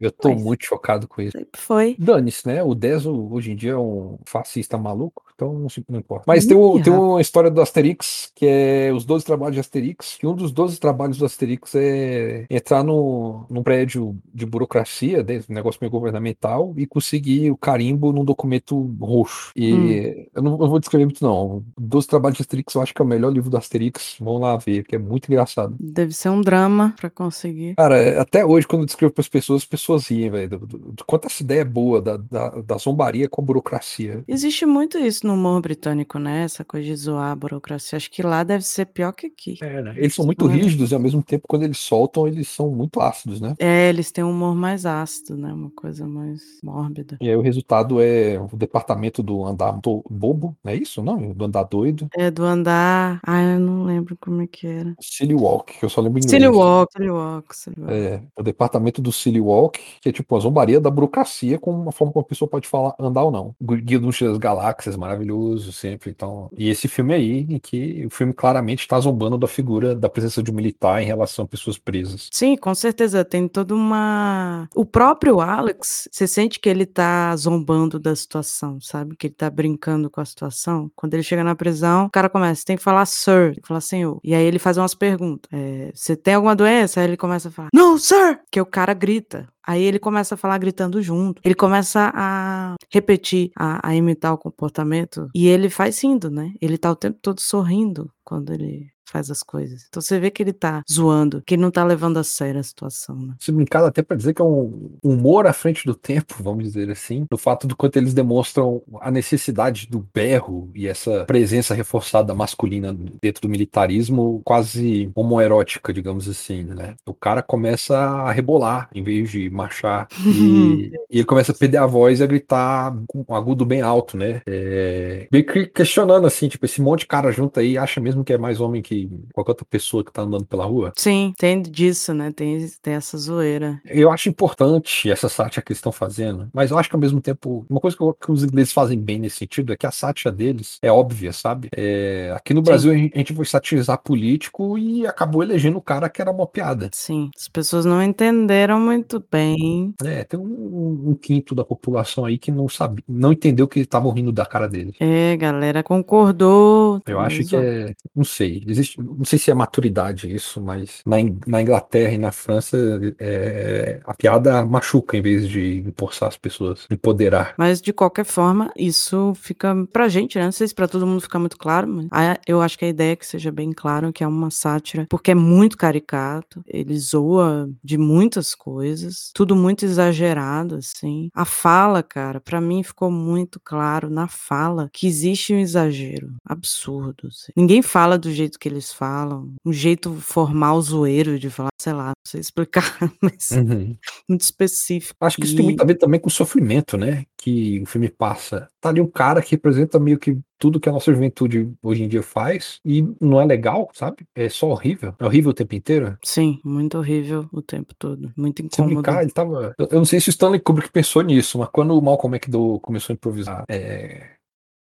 Eu tô Mas muito chocado com isso. Sempre foi. Dane-se, né? O Deso hoje em dia é um fascista maluco, então não, não importa. Mas tem, um, tem uma história do Asterix, que é os 12 trabalhos de Asterix, que um dos 12 trabalhos do Asterix é entrar no, num prédio de burocracia, né, um negócio meio governamental, e conseguir o carimbo num documento roxo. E hum. eu não eu vou descrever muito, não. 12 trabalhos de Asterix eu acho que é o melhor livro do Asterix. Vamos lá ver, que é muito engraçado. Deve ser um drama para conseguir. Cara, até hoje, quando eu descrevo para as pessoas, as pessoas riem, velho. Quanta essa ideia é boa da, da, da zombaria com a burocracia. Existe muito isso no humor britânico, né? Essa coisa de zoar a burocracia. Acho que lá deve ser pior que aqui. É, né? Eles são muito rígidos e ao mesmo tempo, quando eles soltam, eles são muito ácidos, né? É, eles têm um humor mais ácido, né? Uma coisa mais mórbida. E aí o resultado é o departamento do andar bobo, não é isso? Não? Do andar doido. É, do andar. Ah, eu não lembro como é que era. Silly Walk, que eu só lembro em inglês. Silly Walk, Silly Walk, Silly Walk. É, o departamento do Silly Walk, que é tipo uma zombaria da burocracia com uma forma como a pessoa pode falar andar ou não. Guia dos das Galáxias, maravilhoso sempre. Então, e esse filme aí, em que o filme claramente está zombando da figura da presença de um militar em relação a pessoas presas. Sim, com certeza. Tem toda uma. O próprio Alex, você sente que ele tá zombando da situação, sabe? Que ele tá brincando com a situação. Quando ele chega na prisão, o cara começa, tem que falar sir, tem que falar senhor. E aí ele faz umas perguntas. É, você tem alguma doença? Aí ele começa a falar, no, sir! Que o cara grita. Aí ele começa a falar gritando junto. Ele começa a repetir, a, a imitar o comportamento. E ele faz rindo, né? Ele tá o tempo todo sorrindo quando ele faz as coisas. Então você vê que ele tá zoando, que ele não tá levando a sério a situação, né? Se brincar até para dizer que é um humor à frente do tempo, vamos dizer assim, no fato do quanto eles demonstram a necessidade do berro e essa presença reforçada masculina dentro do militarismo quase homoerótica, digamos assim, né? O cara começa a rebolar em vez de marchar e, e ele começa a perder a voz e a gritar com um agudo bem alto, né? É, meio que questionando assim, tipo, esse monte de cara junto aí acha mesmo que é mais homem que qualquer outra pessoa que tá andando pela rua. Sim, tem disso, né? Tem, tem essa zoeira. Eu acho importante essa sátira que eles estão fazendo, mas eu acho que ao mesmo tempo, uma coisa que, que, os ingleses fazem bem nesse sentido é que a sátira deles é óbvia, sabe? É, aqui no Brasil Sim. a gente foi satirizar político e acabou elegendo o cara que era uma piada. Sim, as pessoas não entenderam muito bem. É, tem um, um quinto da população aí que não sabe, não entendeu que estavam rindo da cara dele. É, galera concordou. Eu acho que é, não sei, existe não sei se é maturidade isso, mas na, na Inglaterra e na França é, a piada machuca em vez de empossar as pessoas, empoderar. Mas de qualquer forma, isso fica pra gente, né? Não sei se pra todo mundo fica muito claro, mas eu acho que a ideia é que seja bem claro que é uma sátira, porque é muito caricato, ele zoa de muitas coisas, tudo muito exagerado, assim. A fala, cara, para mim ficou muito claro na fala que existe um exagero absurdo. Assim. Ninguém fala do jeito que eles falam, um jeito formal zoeiro de falar, sei lá, não sei explicar, mas uhum. muito específico. Acho que isso tem muito a ver também com o sofrimento, né? Que o filme passa. Tá ali um cara que representa meio que tudo que a nossa juventude hoje em dia faz e não é legal, sabe? É só horrível. É horrível o tempo inteiro. Sim, muito horrível o tempo todo. Muito incômodo. Se brincar, ele tava... Eu não sei se o Stanley Kubrick pensou nisso, mas quando o Malcolm McDowell começou a improvisar é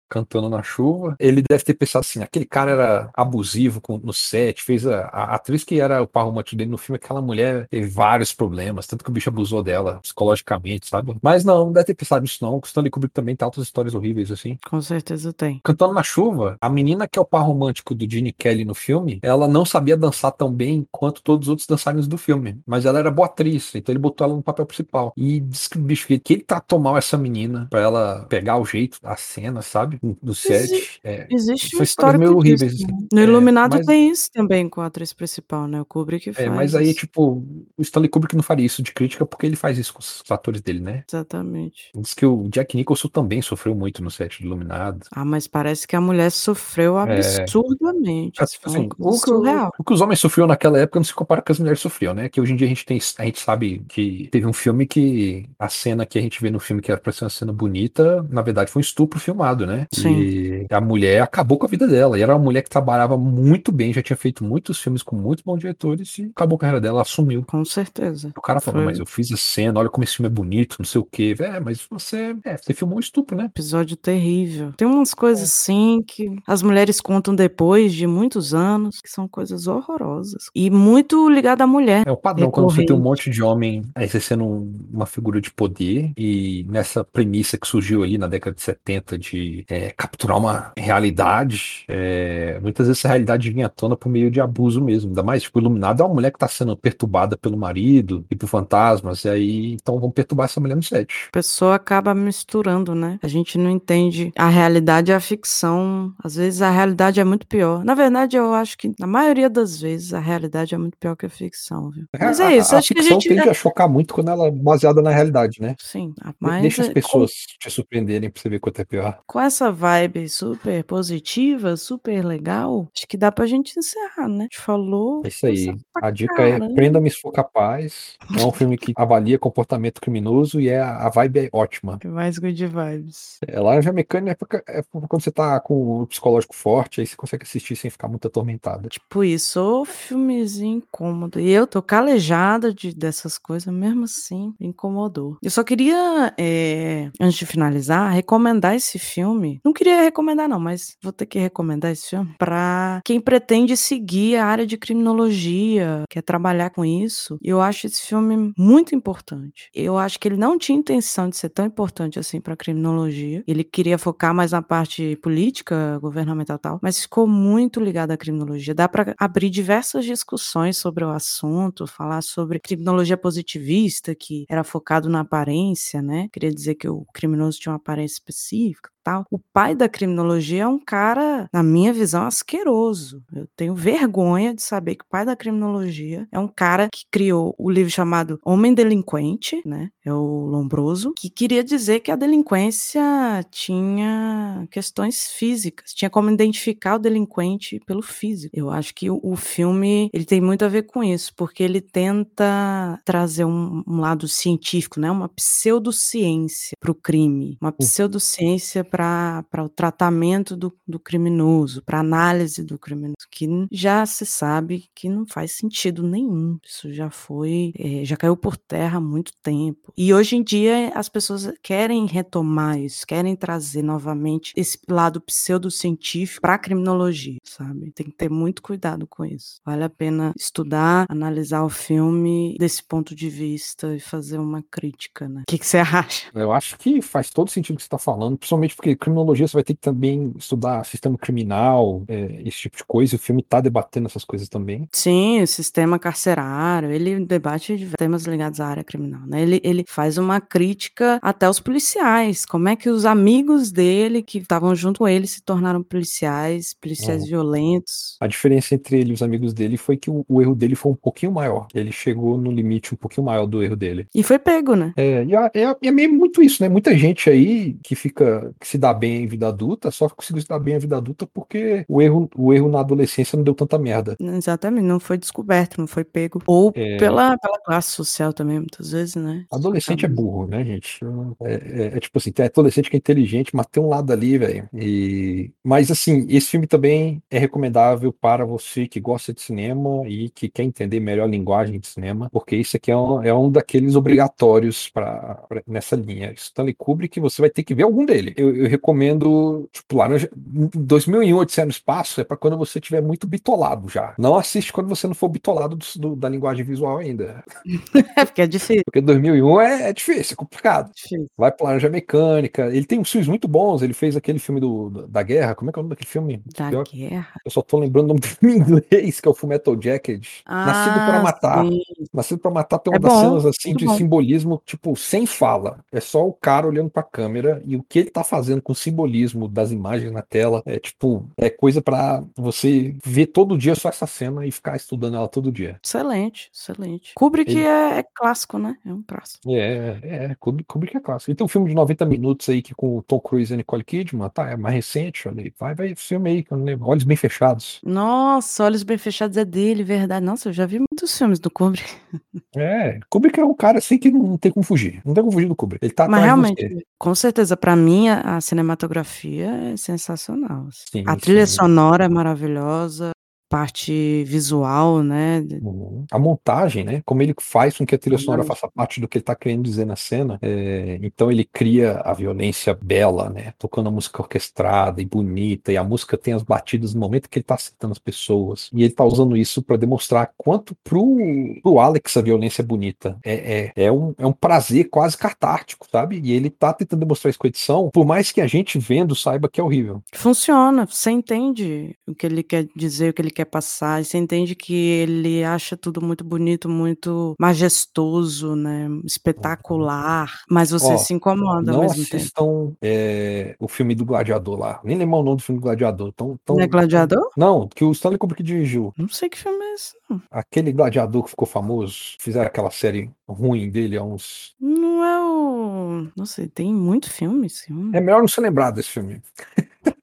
cantando na chuva. Ele deve ter pensado assim: aquele cara era abusivo com, no set, fez a, a atriz que era o par romântico dele no filme, aquela mulher teve vários problemas, tanto que o bicho abusou dela psicologicamente, sabe? Mas não, não deve ter pensado nisso, não. O Stanley Kubrick também tem altas histórias horríveis assim. Com certeza tem. Cantando na chuva, a menina que é o par romântico do Gene Kelly no filme, ela não sabia dançar tão bem quanto todos os outros dançarinos do filme, mas ela era boa atriz, então ele botou ela no papel principal. E disse que o bicho que ele tratou mal essa menina pra ela pegar o jeito da cena, sabe? Sabe? No set. É, Existe um histórico meio horríveis. né. assim. No É, Iluminado mas, tem isso também com a atriz principal, né, o Kubrick é, faz mas aí, tipo, o Stanley Kubrick não faria isso de crítica porque ele faz isso com os atores dele, né? Exatamente. Diz que o Jack Nicholson também sofreu muito no set do Iluminado. Ah, mas parece que a mulher sofreu É. absurdamente, foi uma assim, o que, o, o que os homens sofriam naquela época não se compara com as mulheres sofriam, né? Que hoje em dia a gente tem, a gente sabe que teve um filme que a cena que a gente vê no filme que era pra ser uma cena bonita, na verdade foi um estupro filmado, né? Sim. E a mulher acabou com a vida dela. E era uma mulher que trabalhava muito bem, já tinha feito muitos filmes com muitos bons diretores e acabou a carreira dela, ela assumiu. Com certeza. O cara falou, Foi mas eu fiz a cena, olha como esse filme é bonito, não sei o quê. É, mas você, é, você filmou um estupro, né? episódio terrível. Tem umas coisas É. assim que as mulheres contam depois de muitos anos, que são coisas horrorosas. E muito ligada à mulher. É o padrão, quando você tem um Recorrente. monte de homem exercendo um- uma figura de poder, e nessa premissa que surgiu ali na década de 70 de é, capturar uma realidade, é, muitas vezes essa realidade vinha à tona por meio de abuso mesmo. Ainda mais, tipo, Iluminado é uma mulher que tá sendo perturbada pelo marido e por fantasmas, e aí então vão perturbar essa mulher no set. A pessoa acaba misturando, né? A gente não entende a realidade e a ficção. Às vezes a realidade é muito pior. Na verdade, eu acho que na maioria das vezes a realidade é muito pior que a ficção, viu? Mas A- é isso, a, a acho que a ficção gente. tende a chocar muito quando ela é baseada na realidade, né? Sim, mas Deixa as é, com, pessoas te surpreenderem pra você ver quanto é pior. com essa vibe super positiva, super legal, acho que dá pra gente encerrar, né? A gente falou É isso aí. A dica é caramba. Prenda-me se for capaz. É um filme que avalia comportamento criminoso e é, a vibe é ótima. Mais good vibes. É, Laranja Mecânica é, pra- é pra quando você tá com o psicológico forte, aí você consegue assistir sem ficar muito atormentado. Tipo isso, ô filmezinho incômodo. E eu tô calejada de, dessas coisas, mesmo assim, incomodou. Eu só queria, é, antes de finalizar, recomendar esse filme. Não queria recomendar, não, mas vou ter que recomendar esse filme pra quem pretende seguir a área de criminologia, quer trabalhar com isso. Eu acho esse filme muito importante. Eu acho que ele não tinha intenção de ser tão importante assim pra criminologia. Ele queria focar mais na parte política, governamental tal, mas ficou muito ligado à criminologia. Dá pra abrir diversas discussões sobre o assunto, falar sobre criminologia positivista, que era focado na aparência, né? Queria dizer que o criminoso tinha uma aparência específica. Tal. O pai da criminologia é um cara, na minha visão, asqueroso. Eu tenho vergonha de saber que o pai da criminologia é um cara que criou o livro chamado Homem Delinquente, né? É o Lombroso, que queria dizer que a delinquência tinha questões físicas, tinha como identificar o delinquente pelo físico. Eu acho que o, filme ele tem muito a ver com isso, porque ele tenta trazer um, um lado científico, né? Uma pseudociência para o crime, uma pseudociência para o tratamento do, do criminoso, para análise do criminoso, que já se sabe que não faz sentido nenhum. Isso já foi, eh, já caiu por terra há muito tempo. E hoje em dia as pessoas querem retomar isso, querem trazer novamente esse lado pseudocientífico para a criminologia, sabe? Tem que ter muito cuidado com isso. Vale a pena estudar, analisar o filme desse ponto de vista e fazer uma crítica, né? O que, que você acha? Eu acho que faz todo sentido o que você está falando, principalmente porque criminologia você vai ter que também estudar sistema criminal, é, esse tipo de coisa, e o filme está debatendo essas coisas também. Sim, o sistema carcerário, ele debate de temas ligados à área criminal, né? Ele, ele faz uma crítica até aos policiais, como é que os amigos dele que estavam junto com ele se tornaram policiais, policiais Uhum. violentos. A diferença entre ele e os amigos dele foi que o, o erro dele foi um pouquinho maior. Ele chegou no limite um pouquinho maior do erro dele. E foi pego, né? É, e é, é- é meio muito isso, né? Muita gente aí que fica, que se dá bem em vida adulta, só conseguiu se dar bem em vida adulta porque o erro, o erro na adolescência não deu tanta merda. Exatamente, não foi descoberto, não foi pego. Ou É. pela, pela classe social também, muitas vezes, né? Adolescente é burro, né, gente? É, é- é tipo assim, tem adolescente que é inteligente, mas tem um lado ali, velho. E... Mas assim, esse filme também é recomendável para você que gosta de cinema e que quer entender melhor a linguagem de cinema, porque isso aqui é um, é um daqueles obrigatórios para nessa linha. Stanley Kubrick, você vai ter que ver algum dele. Eu, eu recomendo, tipo, Laranja. 2001, Odisseia no Espaço é para quando você tiver muito bitolado já. Não assiste quando você não for bitolado do- do- da linguagem visual ainda. É, porque é difícil. Porque 2001 é, é difícil, é complicado. difícil. Vai pra Laranja Mecânica. Ele tem uns filmes muito bons. Ele fez aquele filme do, da guerra. Como é que é o nome daquele filme? Da Pior- guerra. Eu só tô lembrando o nome do filme em inglês, que é o Full Metal Jacket. Nascido para Ah, Matar. sim. Nascido para Matar tem É uma das bom, cenas assim de bom. simbolismo, tipo, sem fala. É só o cara olhando pra câmera e o que ele tá fazendo fazendo com o simbolismo das imagens na tela. É tipo, é coisa para você ver todo dia só essa cena e ficar estudando ela todo dia. Excelente, excelente. Kubrick Ele... é, é, clássico, né? É um clássico. É, é, Kubrick é clássico. E tem um filme de 90 minutos aí que com o Tom Cruise e Nicole Kidman, tá? É mais recente, olha aí. Vai, vai, filme aí, que eu não lembro. Olhos Bem Fechados. Nossa, Olhos Bem Fechados é dele, verdade. Nossa, eu já vi muitos filmes do Kubrick. É, Kubrick é um cara assim que não tem como fugir. Não tem como fugir do Kubrick. Ele tá Mas realmente, com certeza, para mim, a cinematografia é sensacional. Assim. Sim, a trilha sim. sonora é maravilhosa, parte visual, né? Uhum. A montagem, né? Como ele faz com que a trilha sonora faça parte do que ele está querendo dizer na cena. É, então ele cria a violência bela, né? Tocando a música orquestrada e bonita, e a música tem as batidas no momento que ele está citando as pessoas. E ele está usando isso para demonstrar quanto pro, pro Alex a violência é bonita. É, é, é, um, é um prazer quase catártico, sabe? E ele está tentando demonstrar isso com a edição, por mais que a gente vendo saiba que é horrível. Funciona, você entende o que ele quer dizer, o que ele quer passar, e você entende que ele acha tudo muito bonito, muito majestoso, né? Espetacular, mas você Ó, se incomoda ao mesmo tempo. assistam é, o filme do Gladiador lá. Nem lembro o nome do filme do Gladiador. Tão, tão, Não é Gladiador? Não, que o Stanley Kubrick dirigiu. Não sei que filme é esse, não. Aquele Gladiador que ficou famoso, fizeram aquela série ruim dele há uns. Não é o. Não sei, tem muito filme esse filme. É melhor não se lembrar desse filme.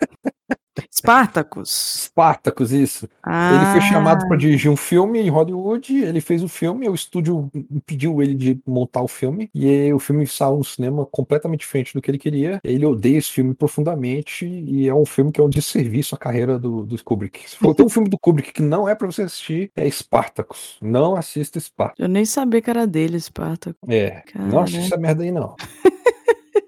Spartacus. Spartacus, isso. Ah. Ele foi chamado para dirigir um filme em Hollywood, ele fez o filme, o estúdio impediu ele de montar o filme, e o filme saiu no cinema completamente diferente do que ele queria. Ele odeia esse filme profundamente, e é um filme que é um desserviço à carreira do, do Kubrick. Se for ter um filme do Kubrick que não é para você assistir, é Spartacus. Não assista Spartacus. Eu nem sabia que era dele, Spartacus. É, não assista essa merda aí não.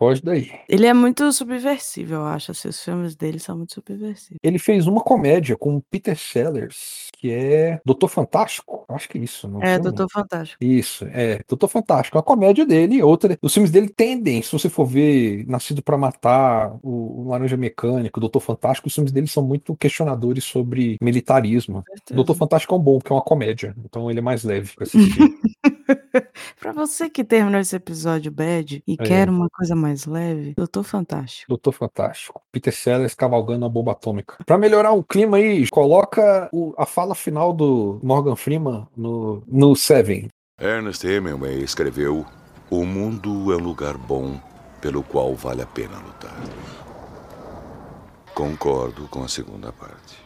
Foge daí. Ele é muito subversível, eu acho. Assim, os filmes dele são muito subversivos. Ele fez uma comédia com Peter Sellers, que é Doutor Fantástico. Acho que é isso. Não é, Doutor Fantástico. Isso, é. Doutor Fantástico. É uma comédia dele. Outra. Os filmes dele tendem, se você for ver Nascido para Matar, o, o Laranja Mecânico, o Doutor Fantástico, os filmes dele são muito questionadores sobre militarismo. Doutor Fantástico é um bom, porque é uma comédia. Então ele é mais leve pra assistir. pra você que terminou esse episódio bad e é. quer uma coisa mais leve, Doutor Fantástico. Doutor Fantástico. Peter Sellers cavalgando a bomba atômica. Pra melhorar o clima aí, coloca o, a fala final do Morgan Freeman no, no Seven. Ernest Hemingway escreveu: O mundo é um lugar bom pelo qual vale a pena lutar. Concordo com a segunda parte.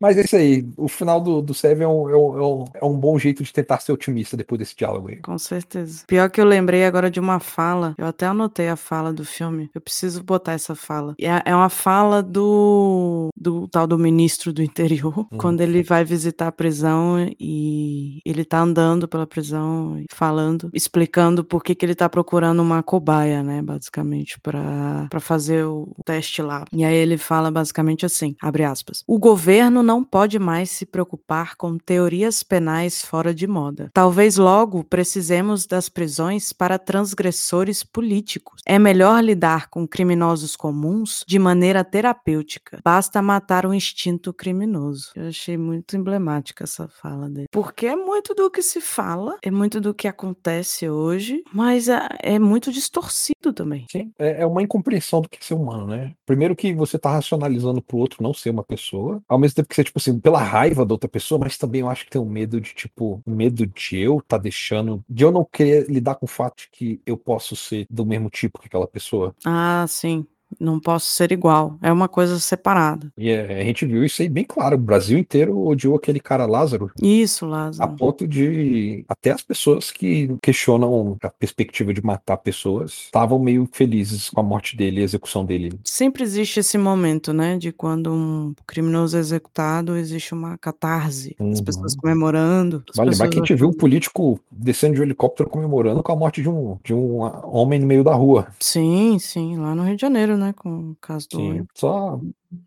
Mas é isso aí. O final do, do Seven é um, é, um, é um bom jeito de tentar ser otimista depois desse diálogo aí. Com certeza. Pior que eu lembrei agora de uma fala. Eu até anotei a fala do filme. Eu preciso botar essa fala. É, é uma fala do, do tal do ministro do interior. Hum. Quando ele vai visitar a prisão e ele tá andando pela prisão e falando, explicando por que, que ele tá procurando uma cobaia, né? Basicamente, para fazer o teste lá. E aí ele fala basicamente assim: abre aspas. O governo não pode mais se preocupar com teorias penais fora de moda. Talvez logo precisemos das prisões para transgressores políticos. É melhor lidar com criminosos comuns de maneira terapêutica. Basta matar o instinto criminoso. Eu achei muito emblemática essa fala dele. Porque é muito do que se fala, é muito do que acontece hoje, mas é, é muito distorcido também. Sim, é, é uma incompreensão do que é ser humano, né? Primeiro que você está racionalizando pro outro não ser uma pessoa, ao mesmo tempo que ser, tipo assim, pela raiva da outra pessoa, mas também eu acho que tem um medo de, tipo, medo de eu tá deixando, de eu não querer lidar com o fato de que eu posso ser do mesmo tipo que aquela pessoa. Ah, sim. Não posso ser igual. É uma coisa separada. E é, a gente viu isso aí bem claro. O Brasil inteiro odiou aquele cara Lázaro. Isso, Lázaro. A ponto de até as pessoas que questionam a perspectiva de matar pessoas estavam meio felizes com a morte dele e a execução dele. Sempre existe esse momento, né? De quando um criminoso é executado, existe uma catarse. Uhum. As pessoas comemorando. Vale lembrar que a gente viu um político descendo de um helicóptero comemorando com a morte de um, de um homem no meio da rua. Sim, sim, lá no Rio de Janeiro, né? Com o caso do. Sim, só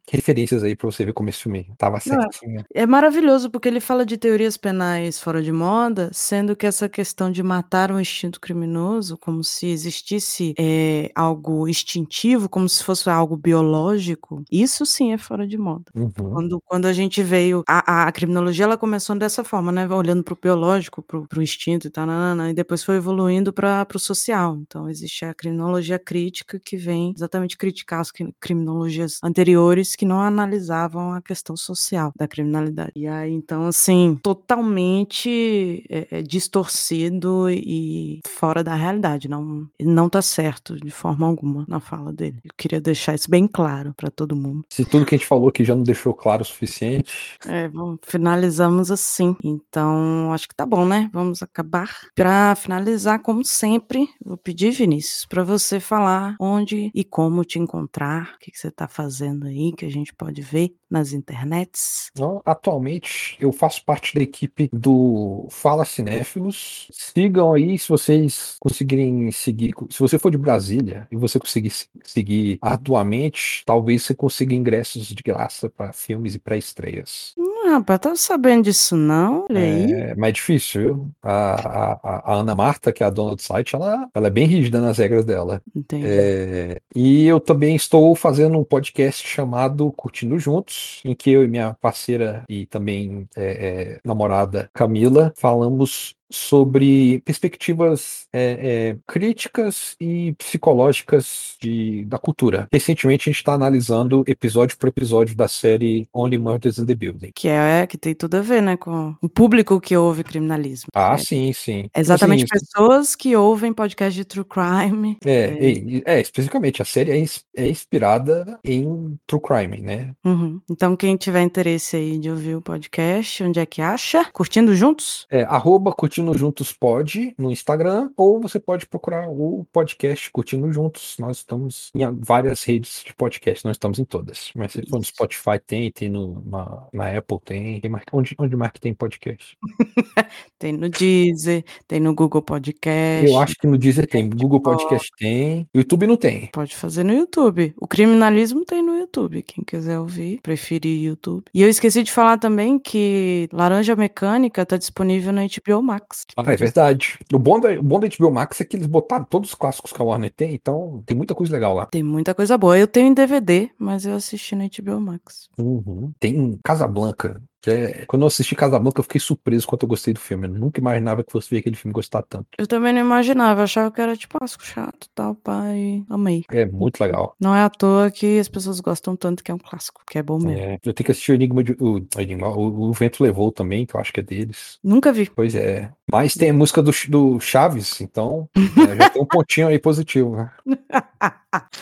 referências aí pra você ver como esse filme tava é certinho. é maravilhoso, porque ele fala de teorias penais fora de moda, sendo que essa questão de matar um instinto criminoso, como se existisse, eh, algo instintivo, como se fosse algo biológico, isso sim é fora de moda. Uhum. Quando quando a gente veio a a criminologia ela começou dessa forma, né, olhando para o biológico, para o para o instinto e tal, nã-nã-nã, e depois foi evoluindo para o social. Então existe a criminologia crítica que vem exatamente criticar as cri criminologias anteriores que não analisavam a questão social da criminalidade. E aí, então, assim, totalmente, eh eh, distorcido e fora da realidade, não não tá certo de forma alguma na fala dele. Eu queria deixar isso bem claro pra todo mundo. Se tudo que a gente falou aqui já não deixou claro o suficiente. É, bom, finalizamos assim. Então acho que tá bom, né, vamos acabar. Pra finalizar, como sempre, vou pedir, Vinícius, pra você falar onde e como te encontrar, o que que você tá fazendo aí, que a gente pode ver nas internets. Atualmente eu faço parte da equipe do Fala Cinéfilos. Sigam aí se vocês conseguirem seguir se você for de Brasília e você conseguir se seguir arduamente, talvez você consiga ingressos de graça pra filmes e pré-estreias. Hum, rapaz, estava sabendo disso não, olha aí. É, mas é difícil, viu. A a a Ana Marta, que é a dona do site, ela ela é bem rígida nas regras dela. Entendi. Eh, e eu também estou fazendo um podcast chamado Curtindo Juntos, em que eu e minha parceira e também, eh eh, namorada Camila, falamos sobre perspectivas, eh eh, críticas e psicológicas de da cultura. Recentemente a gente tá analisando episódio por episódio da série Only Murders in the Building. Que é que tem tudo a ver, né, com o público que ouve criminalismo. Ah, É sim, sim. exatamente Assim pessoas que ouvem podcast de true crime. É, É. é, especificamente, a série é é inspirada em true crime, né. Uhum. Então quem tiver interesse aí de ouvir o podcast, onde é que acha? Curtindo Juntos? É, arroba Curtindo Juntos Pod no Instagram, ou você pode procurar o podcast Curtindo Juntos. Nós estamos em várias redes de podcast, não estamos em todas. Mas se for no. Spotify tem, tem no na na Apple tem, tem mais onde onde mais que tem podcast? Tem no Deezer, tem no Google Podcast. Eu acho que no Deezer tem, Google. Podcast tem, YouTube não tem. Pode fazer no YouTube. O criminalismo tem no YouTube, quem quiser ouvir, preferir YouTube. E eu esqueci de falar também que Laranja Mecânica tá disponível na HBO Max. Ah, é verdade. O bom da o bom da HBO Max é que eles botaram todos os clássicos que a Warner tem, então tem muita coisa legal lá. Tem muita coisa boa. Eu tenho em DVD, mas eu assisti na HBO Max. Uhum. Tem Casablanca, é quando eu assisti Casablanca eu fiquei surpreso quanto eu gostei do filme, eu nunca imaginava que fosse ver aquele filme gostar tanto. Eu também não imaginava, eu achava que era tipo clássico chato, tal, e amei. É muito legal. Não é à toa que as pessoas gostam tanto que é um clássico, que é bom mesmo. É, eu tenho que assistir o Enigma de o Enigma, o o Vento Levou também, que eu acho que é deles. Nunca vi. Pois é. Mas tem a música do do Chaves, então, eh, já tem um pontinho aí positivo, né.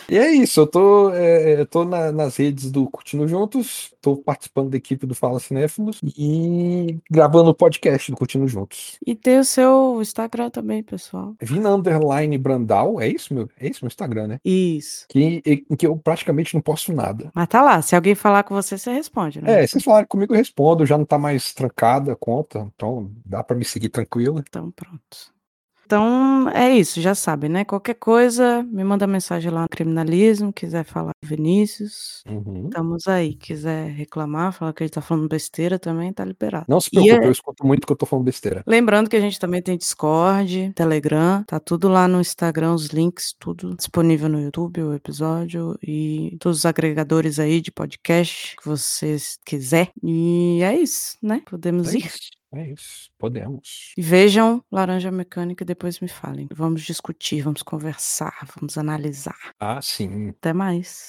E é isso, eu tô, eh, eu tô na nas redes do Curtindo Juntos, tô participando da equipe do Fala Cinéfilos e gravando o podcast do Curtindo Juntos. E tem o seu Instagram também, pessoal. Vina underline Brandal, é isso meu é isso meu Instagram, né. Isso. Que em que eu praticamente não posto nada. Mas tá lá, se alguém falar com você, você responde, né? É, se vocês falarem comigo eu respondo, já não tá mais trancada a conta, então dá pra me seguir tranquilo. Então pronto. Então é isso, já sabem, né, qualquer coisa, me manda mensagem lá no Criminalismo, quiser falar com Vinícius, Uhum. estamos aí. Quiser reclamar, falar que a gente tá falando besteira também, tá liberado. Não se preocupe, é eu escuto muito que eu tô falando besteira. lembrando que a gente também tem Discord, Telegram, tá tudo lá no Instagram, os links, tudo disponível no YouTube, o episódio e todos os agregadores aí de podcast que vocês quiser. E é isso, né, podemos É ir? isso, é isso, podemos. Vejam Laranja Mecânica e depois me falem. Vamos discutir, vamos conversar, vamos analisar. Ah, sim. Até mais.